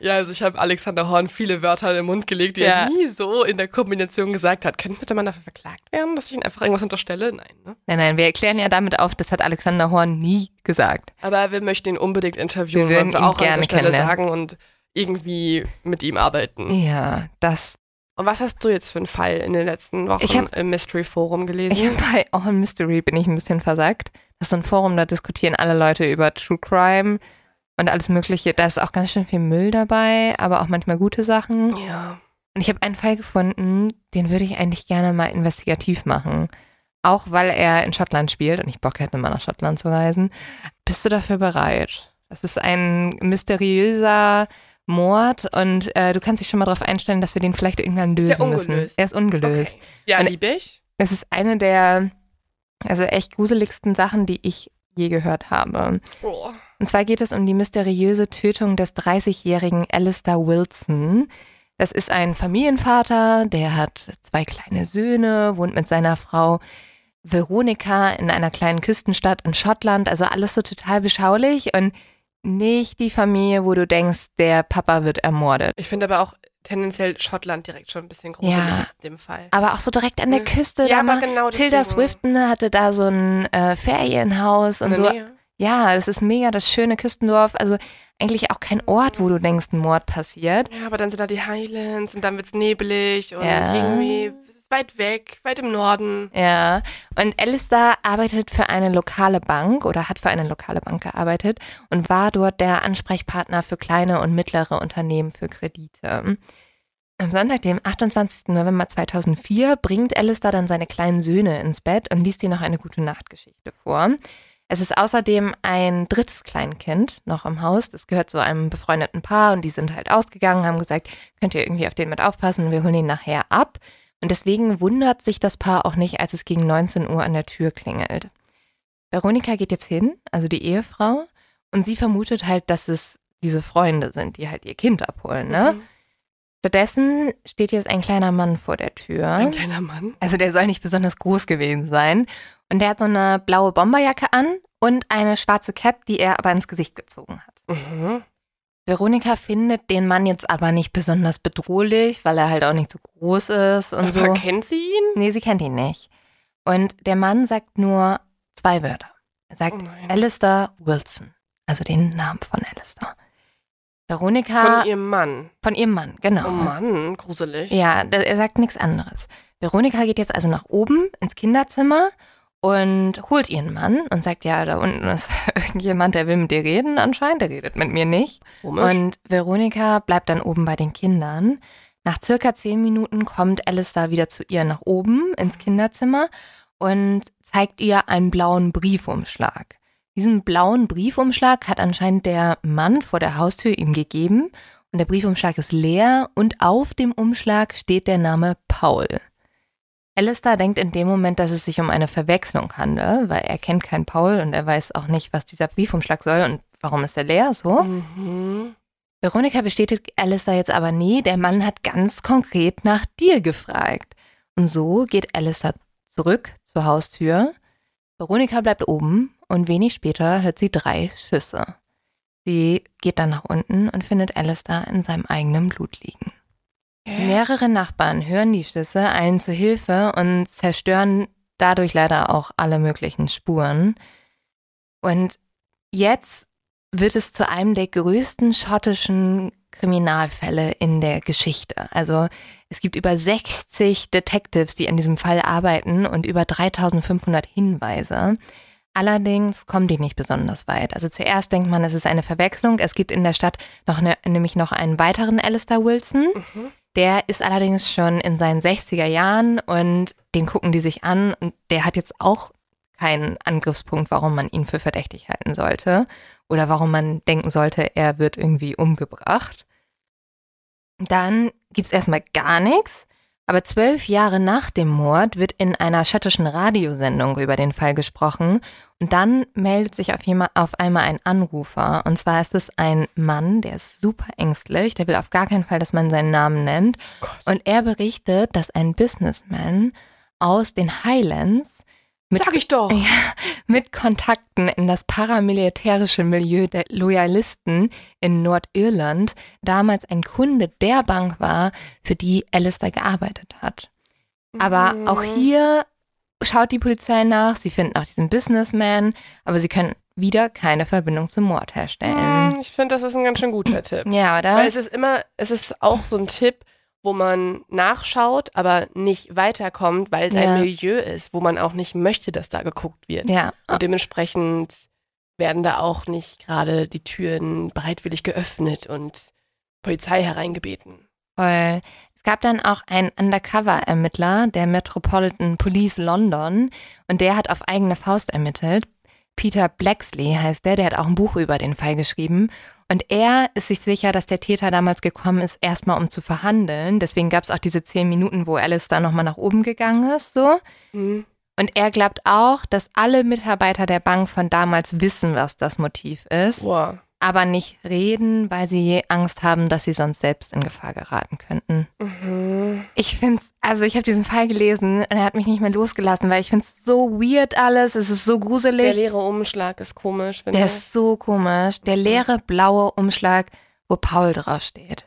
Ja, also ich habe Alexander Horn viele Wörter in den Mund gelegt, die Ja. er nie so in der Kombination gesagt hat. Könnte bitte man dafür verklagt werden, dass ich ihn einfach irgendwas unterstelle? Nein, ne? Nein, nein, wir erklären ja damit auf, das hat Alexander Horn nie gesagt. Aber wir möchten ihn unbedingt interviewen, Wir würden wir ihn auch an gerne dieser Stelle sagen und irgendwie mit ihm arbeiten. Ja, das. Und was hast du jetzt für einen Fall in den letzten Wochen Ich hab- im Mystery Forum Ich gelesen? hab bei All Mystery bin ich ein bisschen versagt. Das ist so ein Forum, da diskutieren alle Leute über True Crime und alles Mögliche. Da ist auch ganz schön viel Müll dabei, aber auch manchmal gute Sachen. ja. Und ich habe einen Fall gefunden, den würde ich eigentlich gerne mal investigativ machen. Auch weil er in Schottland spielt und ich Bock hätte, mal nach Schottland zu reisen. Bist du dafür bereit? Das ist ein mysteriöser Mord und äh, du kannst dich schon mal darauf einstellen, dass wir den vielleicht irgendwann der lösen müssen. ungelöst? Er ist ungelöst. Okay. Ja, Und- liebe ich. Es ist eine der also echt gruseligsten Sachen, die ich je gehört habe. Oh. Und zwar geht es um die mysteriöse Tötung des 30-jährigen Alistair Wilson. Das ist ein Familienvater, der hat zwei kleine Söhne, wohnt mit seiner Frau Veronika in einer kleinen Küstenstadt in Schottland. Also alles so total beschaulich und nicht die Familie, wo du denkst, der Papa wird ermordet. Ich finde aber auch tendenziell Schottland direkt schon ein bisschen gruselig Ja. ist in dem Fall. Aber auch so direkt an der. Küste. ja, da aber genau Tilda deswegen. Swifton hatte da so ein äh, Ferienhaus und so. Nähe. Ja, das ist mega das schöne Küstendorf. Also eigentlich auch kein Ort, wo du denkst, ein Mord passiert. Ja, aber dann sind da die Highlands und dann wird's nebelig und Ja. irgendwie es ist weit weg, weit im Norden. Ja, und Alistair arbeitet für eine lokale Bank oder hat für eine lokale Bank gearbeitet und war dort der Ansprechpartner für kleine und mittlere Unternehmen für Kredite. Am Sonntag, dem 28. November 2004, bringt Alistair dann seine kleinen Söhne ins Bett und liest ihnen noch eine gute Nachtgeschichte vor. Es ist außerdem ein drittes Kleinkind noch im Haus. Das gehört zu einem befreundeten Paar und die sind halt ausgegangen, haben gesagt, könnt ihr irgendwie auf den mit aufpassen, wir holen ihn nachher ab. Und deswegen wundert sich das Paar auch nicht, als es gegen 19 Uhr an der Tür klingelt. Veronika geht jetzt hin, also die Ehefrau, und sie vermutet halt, dass es diese Freunde sind, die halt ihr Kind abholen. Ne? Mhm. Stattdessen steht jetzt ein kleiner Mann vor der Tür. Ein kleiner Mann. Also der soll nicht besonders groß gewesen sein. Und der hat so eine blaue Bomberjacke an und eine schwarze Cap, die er aber ins Gesicht gezogen hat. Mhm. Veronika findet den Mann jetzt aber nicht besonders bedrohlich, weil er halt auch nicht so groß ist und aber so. kennt sie ihn? Nee, sie kennt ihn nicht. Und der Mann sagt nur zwei Wörter. Er Oh sagt nein. Alistair Wilson. Also den Namen von Alistair. Veronika Von ihrem Mann. von ihrem Mann, genau. Oh Mann, gruselig. Ja, da- er sagt nichts anderes. Veronika geht jetzt also nach oben ins Kinderzimmer und holt ihren Mann und sagt, ja, da unten ist irgendjemand, der will mit dir reden anscheinend, der redet mit mir nicht. Komisch. Und Veronika bleibt dann oben bei den Kindern. Nach circa zehn Minuten kommt Alistair wieder zu ihr nach oben ins Kinderzimmer und zeigt ihr einen blauen Briefumschlag. Diesen blauen Briefumschlag hat anscheinend der Mann vor der Haustür ihm gegeben und der Briefumschlag ist leer und auf dem Umschlag steht der Name Paul. Alistair denkt in dem Moment, dass es sich um eine Verwechslung handelt, weil er kennt keinen Paul und er weiß auch nicht, was dieser Briefumschlag soll und warum ist er leer so. Mhm. Veronika bestätigt Alistair jetzt aber nie, der Mann hat ganz konkret nach dir gefragt. Und so geht Alistair zurück zur Haustür. Veronika bleibt oben und wenig später hört sie drei Schüsse. Sie geht dann nach unten und findet Alistair in seinem eigenen Blut liegen. Mehrere Nachbarn hören die Schüsse, eilen zu Hilfe und zerstören dadurch leider auch alle möglichen Spuren. Und jetzt wird es zu einem der größten schottischen Kriminalfälle in der Geschichte. Also es gibt über 60 Detectives, die an diesem Fall arbeiten und über 3500 Hinweise. Allerdings kommen die nicht besonders weit. Also zuerst denkt man, es ist eine Verwechslung. Es gibt in der Stadt noch eine, nämlich noch einen weiteren Alistair Wilson. Mhm. Der ist allerdings schon in seinen 60er Jahren und den gucken die sich an und der hat jetzt auch keinen Angriffspunkt, warum man ihn für verdächtig halten sollte oder warum man denken sollte, er wird irgendwie umgebracht. Dann gibt es erstmal gar nichts, aber zwölf Jahre nach dem Mord wird in einer schottischen Radiosendung über den Fall gesprochen. Und dann meldet sich auf, jema- auf einmal ein Anrufer. Und zwar ist es ein Mann, der ist super ängstlich, der will auf gar keinen Fall, dass man seinen Namen nennt. Und er berichtet, dass ein Businessman aus den Highlands mit Sag ich doch. Ja, mit Kontakten in das paramilitärische Milieu der Loyalisten in Nordirland damals ein Kunde der Bank war, für die Alistair gearbeitet hat. Aber Mhm. auch hier schaut die Polizei nach, sie finden auch diesen Businessman, aber sie können wieder keine Verbindung zum Mord herstellen. Hm, Ich finde, das ist ein ganz schön guter Tipp. Ja, oder? Weil es ist immer, es ist auch so ein Tipp, wo man nachschaut, aber nicht weiterkommt, weil es Ja. ein Milieu ist, wo man auch nicht möchte, dass da geguckt wird. ja, Und dementsprechend werden da auch nicht gerade die Türen bereitwillig geöffnet und Polizei hereingebeten. voll. Es gab dann auch einen Undercover-Ermittler der Metropolitan Police London und der hat auf eigene Faust ermittelt. Peter Blacksley heißt der, der hat auch ein Buch über den Fall geschrieben. Und er ist sich sicher, dass der Täter damals gekommen ist, erstmal um zu verhandeln. Deswegen gab es auch diese zehn Minuten, wo Alice da nochmal nach oben gegangen ist, so. Hm. Und er glaubt auch, dass alle Mitarbeiter der Bank von damals wissen, was das Motiv ist, Boah. Aber nicht reden, weil sie Angst haben, dass sie sonst selbst in Gefahr geraten könnten. Mhm. Ich finde also ich habe diesen Fall gelesen und er hat mich nicht mehr losgelassen, weil ich finde es so weird alles, es ist so Der gruselig. leere Umschlag ist komisch. Finde Der ich. ist so komisch. Der leere blaue Umschlag, wo Paul draufsteht.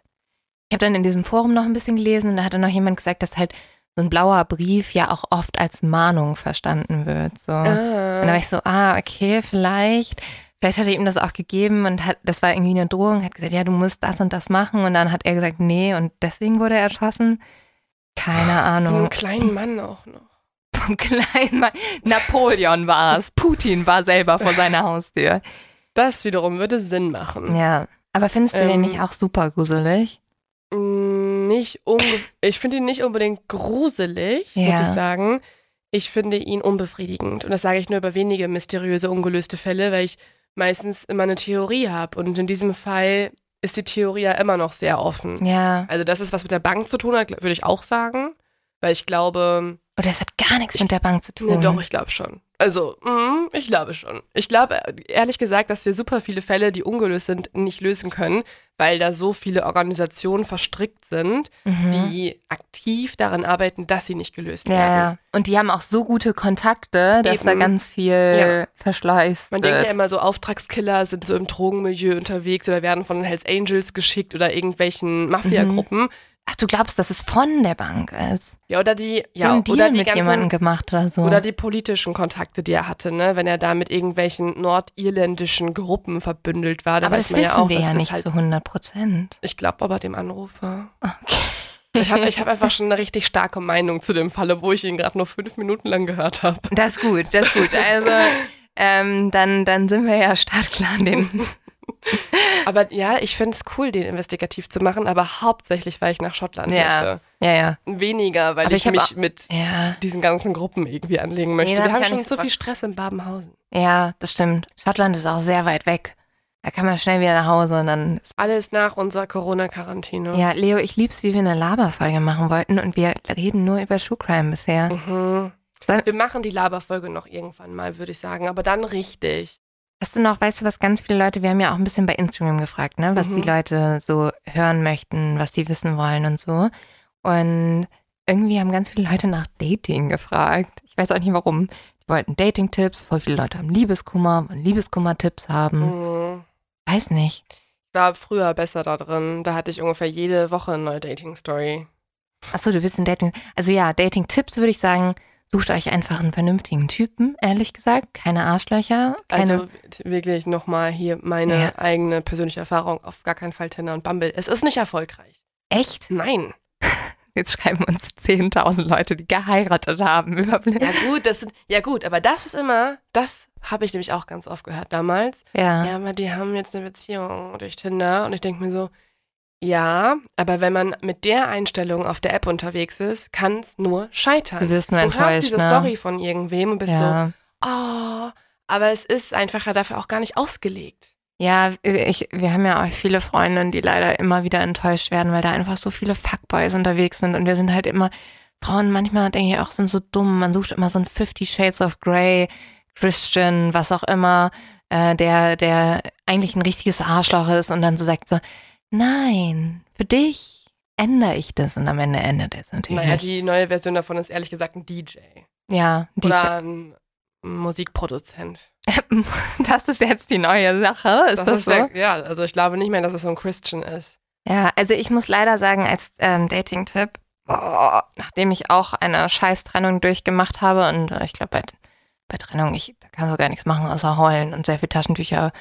Ich habe dann in diesem Forum noch ein bisschen gelesen und da hatte noch jemand gesagt, dass halt so ein blauer Brief ja auch oft als Mahnung verstanden wird. So. Und da war Ah. ich so, ah, okay, vielleicht. Vielleicht hat er ihm das auch gegeben und hat, das war irgendwie eine Drohung, hat gesagt, ja, du musst das und das machen. Und dann hat er gesagt, nee, und deswegen wurde er erschossen. Keine einem Ahnung. kleinen Mann auch noch. Vom kleinen Mann. Napoleon war es. Putin war selber vor seiner Haustür. Das wiederum würde Sinn machen. Ja. Aber findest du den Ähm, nicht auch super gruselig? Mm, Nicht ich finde ihn nicht unbedingt gruselig, muss Ja. ich sagen. Ich finde ihn unbefriedigend. Und das sage ich nur über wenige mysteriöse, ungelöste Fälle, weil ich meistens immer eine Theorie habe. Und in diesem Fall ist die Theorie ja immer noch sehr offen. Ja. Also, dass es was mit der Bank zu tun hat, würde ich auch sagen. Weil ich glaube, Oder es hat gar nichts mit der Bank zu tun. nee, doch, ich glaube schon. Also, mm, ich glaube schon. Ich glaube, ehrlich gesagt, dass wir super viele Fälle, die ungelöst sind, nicht lösen können, weil da so viele Organisationen verstrickt sind, Mhm. die aktiv daran arbeiten, dass sie nicht gelöst Ja, werden. ja. Und die haben auch so gute Kontakte, dass da Eben. ganz viel Ja. verschleust Man wird. denkt ja immer so, Auftragskiller sind so im Drogenmilieu unterwegs oder werden von den Hells Angels geschickt oder irgendwelchen Mafia-Gruppen. Ach, du glaubst, dass es von der Bank ist? Ja, oder die, ja, oder die mit jemandem ganzen, gemacht oder so. oder die politischen Kontakte, die er hatte, ne? Wenn er da mit irgendwelchen nordirländischen Gruppen verbündelt war, da aber das wissen ja auch, wir ja nicht halt zu 100 Prozent. Ich glaube aber dem Anrufer. Okay. Ich habe ich hab einfach schon eine richtig starke Meinung zu dem Fall, obwohl ich ihn gerade nur fünf Minuten lang gehört habe. Das ist gut, das ist gut. Also, ähm, dann, dann sind wir ja startklar an den. Aber ja, ich finde es cool, den investigativ zu machen, aber hauptsächlich, weil ich nach Schottland Ja. Ja, ja. möchte. Weniger, weil Aber ich, ich mich auch- mit Ja, diesen ganzen Gruppen irgendwie anlegen möchte. hab Wir haben schon so viel. Stress in Babenhausen. ja, das stimmt. Schottland ist auch sehr weit weg. Da kann man schnell wieder nach Hause und dann. Alles nach unserer Corona-Quarantäne. Ja, Leo, ich lieb's, wie wir eine Laberfolge machen wollten und wir reden nur über True Crime bisher. Mhm. Wir machen die Laberfolge noch irgendwann mal, würde ich sagen, aber dann richtig. Hast du noch, weißt du, was ganz viele Leute, wir haben ja auch ein bisschen bei Instagram gefragt, ne, was Mhm. die Leute so hören möchten, was sie wissen wollen und so. Und irgendwie haben ganz viele Leute nach Dating gefragt. Ich weiß auch nicht warum. Die wollten Dating-Tipps, voll viele Leute haben Liebeskummer, wollen Liebeskummer-Tipps haben. Mhm. Weiß nicht. Ich war früher besser da drin. Da hatte ich ungefähr jede Woche eine neue Dating-Story. Achso, du willst ein Dating. Also ja, Dating-Tipps würde ich sagen, sucht euch einfach einen vernünftigen Typen, ehrlich gesagt. Keine Arschlöcher, keine. Also wirklich nochmal hier meine Ja. eigene persönliche Erfahrung. Auf gar keinen Fall Tinder und Bumble. Es ist nicht erfolgreich. echt? Nein. Jetzt schreiben uns 10.000 Leute, die geheiratet haben. Überblick. Ja gut, das sind, ja gut, aber das ist immer, das habe ich nämlich auch ganz oft gehört damals. Ja. Ja, aber die haben jetzt eine Beziehung durch Tinder und ich denke mir so, ja, aber wenn man mit der Einstellung auf der App unterwegs ist, kann es nur scheitern. Du wirst nur du hörst enttäuscht, diese ne? Story von irgendwem und bist ja. so, oh, aber es ist einfach ja dafür auch gar nicht ausgelegt. Ja, ich, wir haben ja auch viele Freundinnen, die leider immer wieder enttäuscht werden, weil da einfach so viele Fuckboys unterwegs sind und wir sind halt immer, Frauen manchmal denke ich auch, sind so dumm. Man sucht immer so ein Fifty Shades of Grey, Christian, was auch immer, äh, der, der eigentlich ein richtiges Arschloch ist und dann so sagt so, nein, für dich ändere ich das und am Ende ändert er es natürlich Naja, die neue Version davon ist ehrlich gesagt ein DJ. ja, DJ. Oder ein Musikproduzent. Das ist jetzt die neue Sache. Ist das, so? ja, ja, also ich glaube nicht mehr, dass es so ein Christian ist. Ja, also ich muss leider sagen, als ähm, Dating-Tipp, oh, nachdem ich auch eine Scheiß-Trennung durchgemacht habe und äh, ich glaube, bei, bei Trennung, ich da kann so gar nichts machen, außer heulen und sehr viel Taschentücher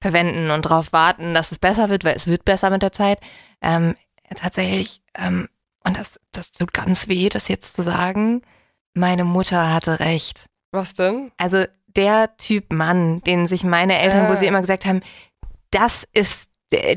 verwenden und darauf warten, dass es besser wird, weil es wird besser mit der Zeit. Ähm, tatsächlich, ähm, und das, das tut ganz weh, das jetzt zu sagen, meine Mutter hatte recht. Was denn? Also der Typ Mann, den sich meine Eltern, wo Ah. sie immer gesagt haben, das ist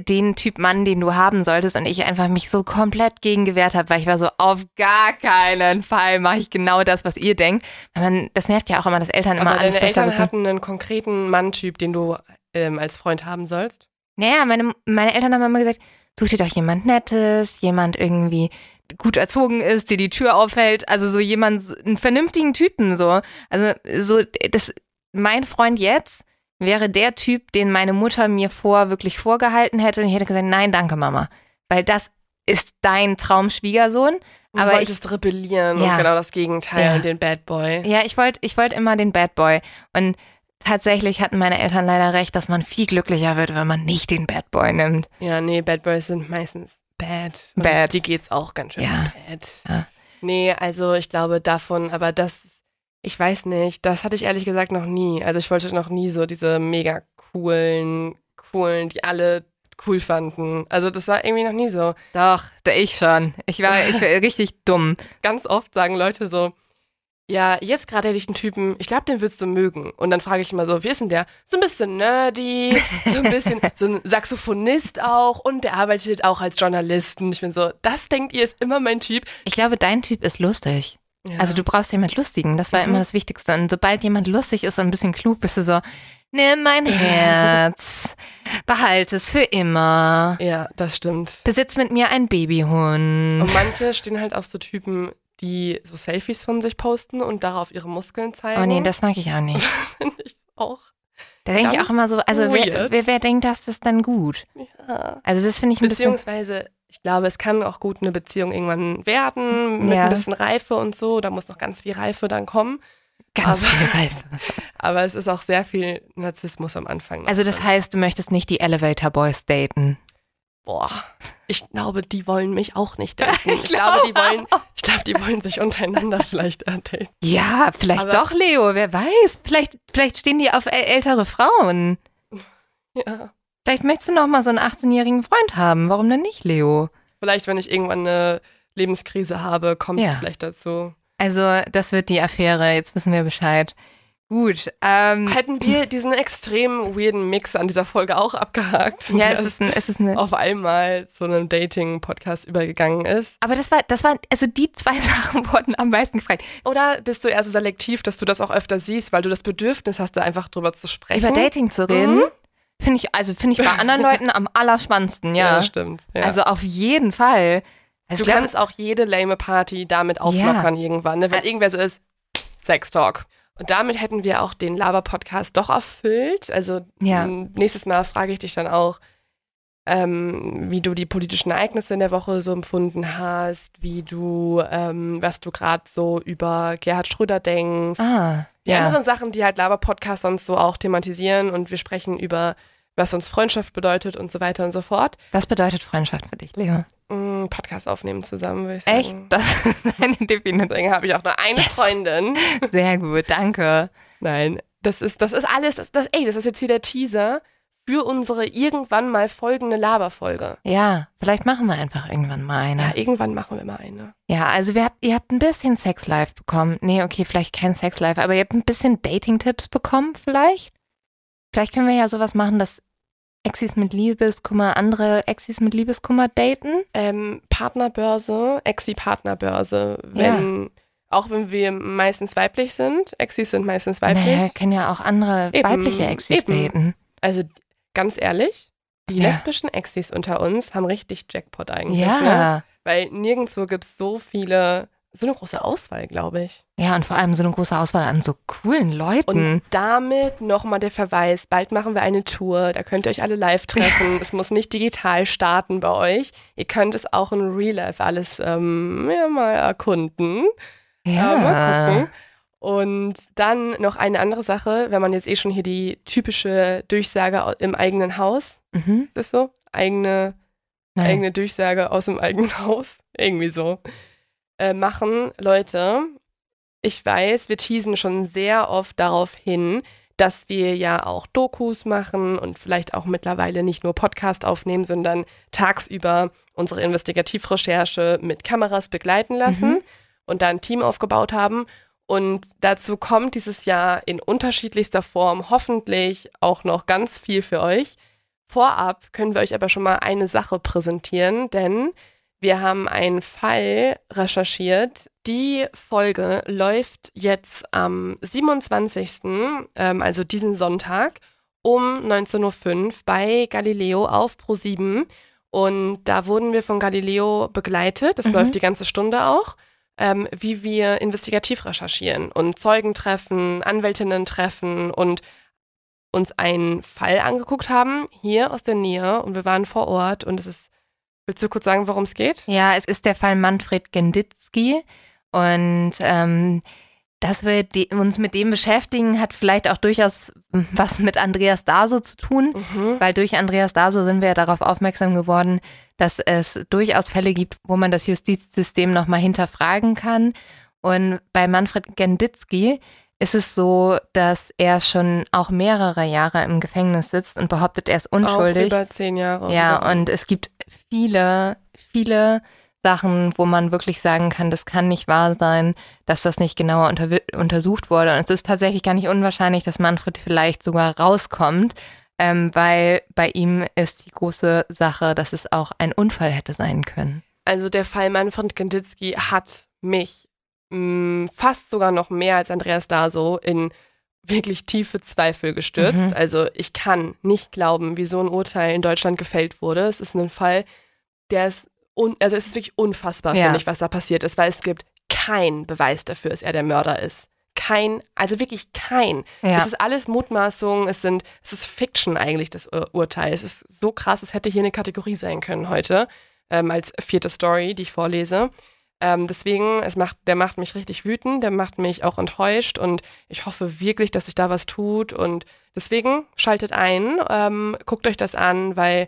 den Typ Mann, den du haben solltest und ich einfach mich so komplett gegen gewehrt habe, weil ich war so, auf gar keinen Fall mache ich genau das, was ihr denkt. Weil man, das nervt ja auch immer, dass Eltern immer Aber alles deine besser Eltern wissen. hatten einen konkreten Manntyp, den du ähm, als Freund haben sollst. Naja, meine, meine Eltern haben immer gesagt, such dir doch jemand Nettes, jemand irgendwie gut erzogen ist, dir die Tür aufhält, also so jemand, einen vernünftigen Typen so. Also so, das, mein Freund jetzt wäre der Typ, den meine Mutter mir vor wirklich vorgehalten hätte und ich hätte gesagt, nein, danke Mama, weil das ist dein Traumschwiegersohn. Du Aber ich, wolltest rebellieren Ja. und genau das Gegenteil Ja. und den Bad Boy. ja, ich wollte, ich wollte immer den Bad Boy und tatsächlich hatten meine Eltern leider recht, dass man viel glücklicher wird, wenn man nicht den Bad Boy nimmt. Ja, nee, Bad Boys sind meistens bad. Bad. Die geht's auch ganz schön Ja. bad. Ja. Nee, also ich glaube davon, aber das, ich weiß nicht, das hatte ich ehrlich gesagt noch nie. Also ich wollte noch nie so diese mega coolen, coolen, die alle cool fanden. Also das war irgendwie noch nie so. Doch, da ich schon. Ich war, ich war richtig dumm. Ganz oft sagen Leute so, ja, jetzt gerade hätte ich einen Typen, ich glaube, den würdest du mögen. Und dann frage ich immer so, wie ist denn der? So ein bisschen nerdy, so ein bisschen, so ein Saxophonist auch und der arbeitet auch als Journalist. Und ich bin so, das denkt ihr ist immer mein Typ. Ich glaube, dein Typ ist lustig. Ja. Also du brauchst jemand Lustigen. Das war Mhm. immer das Wichtigste. Und sobald jemand lustig ist und ein bisschen klug, bist du so, nimm mein Herz, behalte es für immer. ja, das stimmt. Besitz mit mir einen Babyhund. Und manche stehen halt auf so Typen, die so Selfies von sich posten und darauf ihre Muskeln zeigen. Oh nee, das mag ich auch nicht. finde ich auch. Da denke ich auch immer so, also wer, wer, wer denkt, dass das dann gut? Ja. Also das finde ich ein bisschen. Beziehungsweise, ich glaube, es kann auch gut eine Beziehung irgendwann werden, mit Ja. ein bisschen Reife und so. Da muss noch ganz viel Reife dann kommen. Ganz aber- viel Reife. Aber es ist auch sehr viel Narzissmus am Anfang. Also das drin. heißt, du möchtest nicht die Elevator Boys daten. Boah, ich glaube, die wollen mich auch nicht daten. Ich, glaube, die wollen, ich glaube, die wollen sich untereinander vielleicht daten. Ja, vielleicht Aber- doch, Leo, wer weiß. Vielleicht, vielleicht stehen die auf äl- ältere Frauen. Ja. Vielleicht möchtest du noch mal so einen 18-jährigen Freund haben. Warum denn nicht, Leo? Vielleicht, wenn ich irgendwann eine Lebenskrise habe, kommt es Ja. vielleicht dazu. Also, das wird die Affäre. Jetzt wissen wir Bescheid. Gut. Ähm, Hätten wir diesen extrem weirden Mix an dieser Folge auch abgehakt, ja, es ist, ein, es ist eine. auf einmal zu einem Dating-Podcast übergegangen ist? Aber das war, das war, also die zwei Sachen wurden am meisten gefragt. Oder bist du eher so selektiv, dass du das auch öfter siehst, weil du das Bedürfnis hast, da einfach drüber zu sprechen? Über Dating zu reden, Mhm. finde ich, also finde ich bei anderen Leuten am allerspannendsten, Ja, ja. das stimmt. Ja. Also auf jeden Fall. Also du ich glaub- kannst auch jede lame Party damit auflockern irgendwann, ne? wenn irgendwer so ist, Sex Talk. Und damit hätten wir auch den Laber-Podcast doch erfüllt. Also Ja. nächstes Mal frage ich dich dann auch, ähm, wie du die politischen Ereignisse in der Woche so empfunden hast, wie du, ähm, was du gerade so über Gerhard Schröder denkst. Ah, Die ja. anderen Sachen, die halt Laber-Podcast sonst so auch thematisieren und wir sprechen über, was uns Freundschaft bedeutet und so weiter und so fort. Was bedeutet Freundschaft für dich, Leo? Mm, Podcast aufnehmen zusammen, würde ich sagen. Echt? Das ist eine Definition. Deswegen habe ich auch nur eine Yes. Freundin. Sehr gut, danke. Nein, das ist, das ist alles, das, das, ey, das ist jetzt hier der Teaser für unsere irgendwann mal folgende Laberfolge. Ja, vielleicht machen wir einfach irgendwann mal eine. Ja, irgendwann machen wir mal eine. Ja, also wir habt, ihr habt ein bisschen Sex-Life bekommen. Nee, okay, vielleicht kein Sex-Life, aber ihr habt ein bisschen Dating-Tipps bekommen vielleicht. Vielleicht können wir ja sowas machen, dass Exis mit Liebeskummer andere Exis mit Liebeskummer daten. Ähm, Partnerbörse, Exi-Partnerbörse, wenn, auch wenn wir meistens weiblich sind, Exis sind meistens weiblich. Naja, können ja auch andere Eben, weibliche Exis eben. daten. Also ganz ehrlich, die Ja. lesbischen Exis unter uns haben richtig Jackpot eigentlich. Ne? Ja. Weil nirgendwo gibt es so viele, so eine große Auswahl, glaube ich. Ja, und vor allem so eine große Auswahl an so coolen Leuten. Und damit nochmal der Verweis, bald machen wir eine Tour, da könnt ihr euch alle live treffen. es muss nicht digital starten bei euch. Ihr könnt es auch in Real Life alles ähm, ja, mal erkunden. ja. Äh, mal gucken. Und dann noch eine andere Sache, wenn man jetzt eh schon hier die typische Durchsage im eigenen Haus, Mhm. ist das so? Eigene, Nein. eigene Durchsage aus dem eigenen Haus, irgendwie so, äh, machen. Leute, ich weiß, wir teasen schon sehr oft darauf hin, dass wir ja auch Dokus machen und vielleicht auch mittlerweile nicht nur Podcast aufnehmen, sondern tagsüber unsere Investigativrecherche mit Kameras begleiten lassen Mhm. und da ein Team aufgebaut haben. Und dazu kommt dieses Jahr in unterschiedlichster Form hoffentlich auch noch ganz viel für euch. Vorab können wir euch aber schon mal eine Sache präsentieren, denn wir haben einen Fall recherchiert. Die Folge läuft jetzt am 27., ähm, also diesen Sonntag, um 19.05 Uhr bei Galileo auf Pro7. Und da wurden wir von Galileo begleitet. Das Mhm. läuft die ganze Stunde auch ähm, wie wir investigativ recherchieren und Zeugen treffen, Anwältinnen treffen und uns einen Fall angeguckt haben, hier aus der Nähe und wir waren vor Ort und es ist, willst du kurz sagen, worum es geht? Ja, es ist der Fall Manfred Genditzky und ähm, dass wir uns mit dem beschäftigen, hat vielleicht auch durchaus was mit Andreas Daso zu tun, Mhm. weil durch Andreas Daso sind wir ja darauf aufmerksam geworden, dass es durchaus Fälle gibt, wo man das Justizsystem nochmal hinterfragen kann. Und bei Manfred Genditzky ist es so, dass er schon auch mehrere Jahre im Gefängnis sitzt und behauptet, er ist unschuldig. Auch über zehn Jahre. Ja, und es gibt viele, viele Sachen, wo man wirklich sagen kann, das kann nicht wahr sein, dass das nicht genauer unter, untersucht wurde. Und es ist tatsächlich gar nicht unwahrscheinlich, dass Manfred vielleicht sogar rauskommt, ähm, weil bei ihm ist die große Sache, dass es auch ein Unfall hätte sein können. Also der Fall Manfred Genditzky hat mich mh, fast sogar noch mehr als Andreas Daso in wirklich tiefe Zweifel gestürzt. Mhm. Also ich kann nicht glauben, wie so ein Urteil in Deutschland gefällt wurde. Es ist ein Fall, der ist, un also es ist wirklich unfassbar, Ja. finde ich, was da passiert ist, weil es gibt keinen Beweis dafür, dass er der Mörder ist. Kein, also wirklich kein. Ja. Es ist alles Mutmaßung, es sind, es ist Fiction eigentlich, das Ur Urteil. Es ist so krass, es hätte hier eine Kategorie sein können heute, ähm, als vierte Story, die ich vorlese. Ähm, deswegen, es macht, der macht mich richtig wütend, der macht mich auch enttäuscht und ich hoffe wirklich, dass sich da was tut. Und deswegen schaltet ein, ähm, guckt euch das an, weil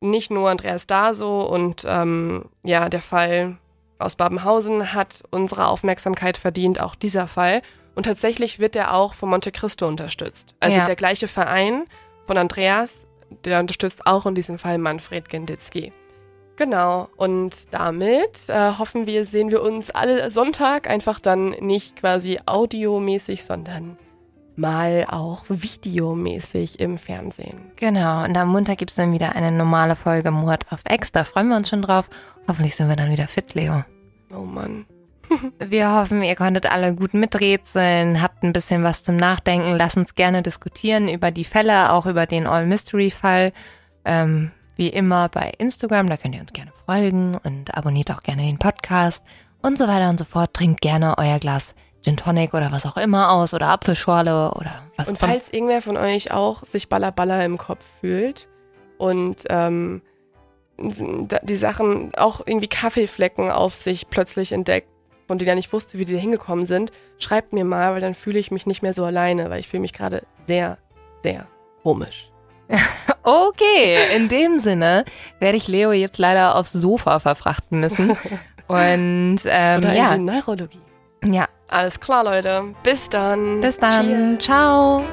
nicht nur Andreas Daso und ähm, ja, der Fall aus Babenhausen hat unsere Aufmerksamkeit verdient, auch dieser Fall. Und tatsächlich wird er auch von Monte Cristo unterstützt. Also Ja. der gleiche Verein von Andreas, der unterstützt auch in diesem Fall Manfred Genditzky. Genau, und damit äh, hoffen wir, sehen wir uns alle Sonntag einfach dann nicht quasi audiomäßig, sondern mal auch videomäßig im Fernsehen. Genau, und am Montag gibt es dann wieder eine normale Folge Mord auf Ex. Da freuen wir uns schon drauf. Hoffentlich sind wir dann wieder fit, Leo. Oh Mann. Wir hoffen, ihr konntet alle gut miträtseln, habt ein bisschen was zum Nachdenken. Lasst uns gerne diskutieren über die Fälle, auch über den All-Mystery-Fall. Ähm, wie immer bei Instagram, da könnt ihr uns gerne folgen und abonniert auch gerne den Podcast und so weiter und so fort. Trinkt gerne euer Glas Gin Tonic oder was auch immer aus oder Apfelschorle oder was Und falls irgendwer von euch auch sich Baller Baller im Kopf fühlt und ähm, die Sachen auch irgendwie Kaffeeflecken auf sich plötzlich entdeckt, von denen er nicht wusste, wie die da hingekommen sind, schreibt mir mal, weil dann fühle ich mich nicht mehr so alleine, weil ich fühle mich gerade sehr, sehr komisch. Okay, in dem Sinne werde ich Leo jetzt leider aufs Sofa verfrachten müssen. Und ähm, Oder in ja, die Neurologie. ja, Alles klar, Leute. Bis dann. bis dann. Cheers. Ciao.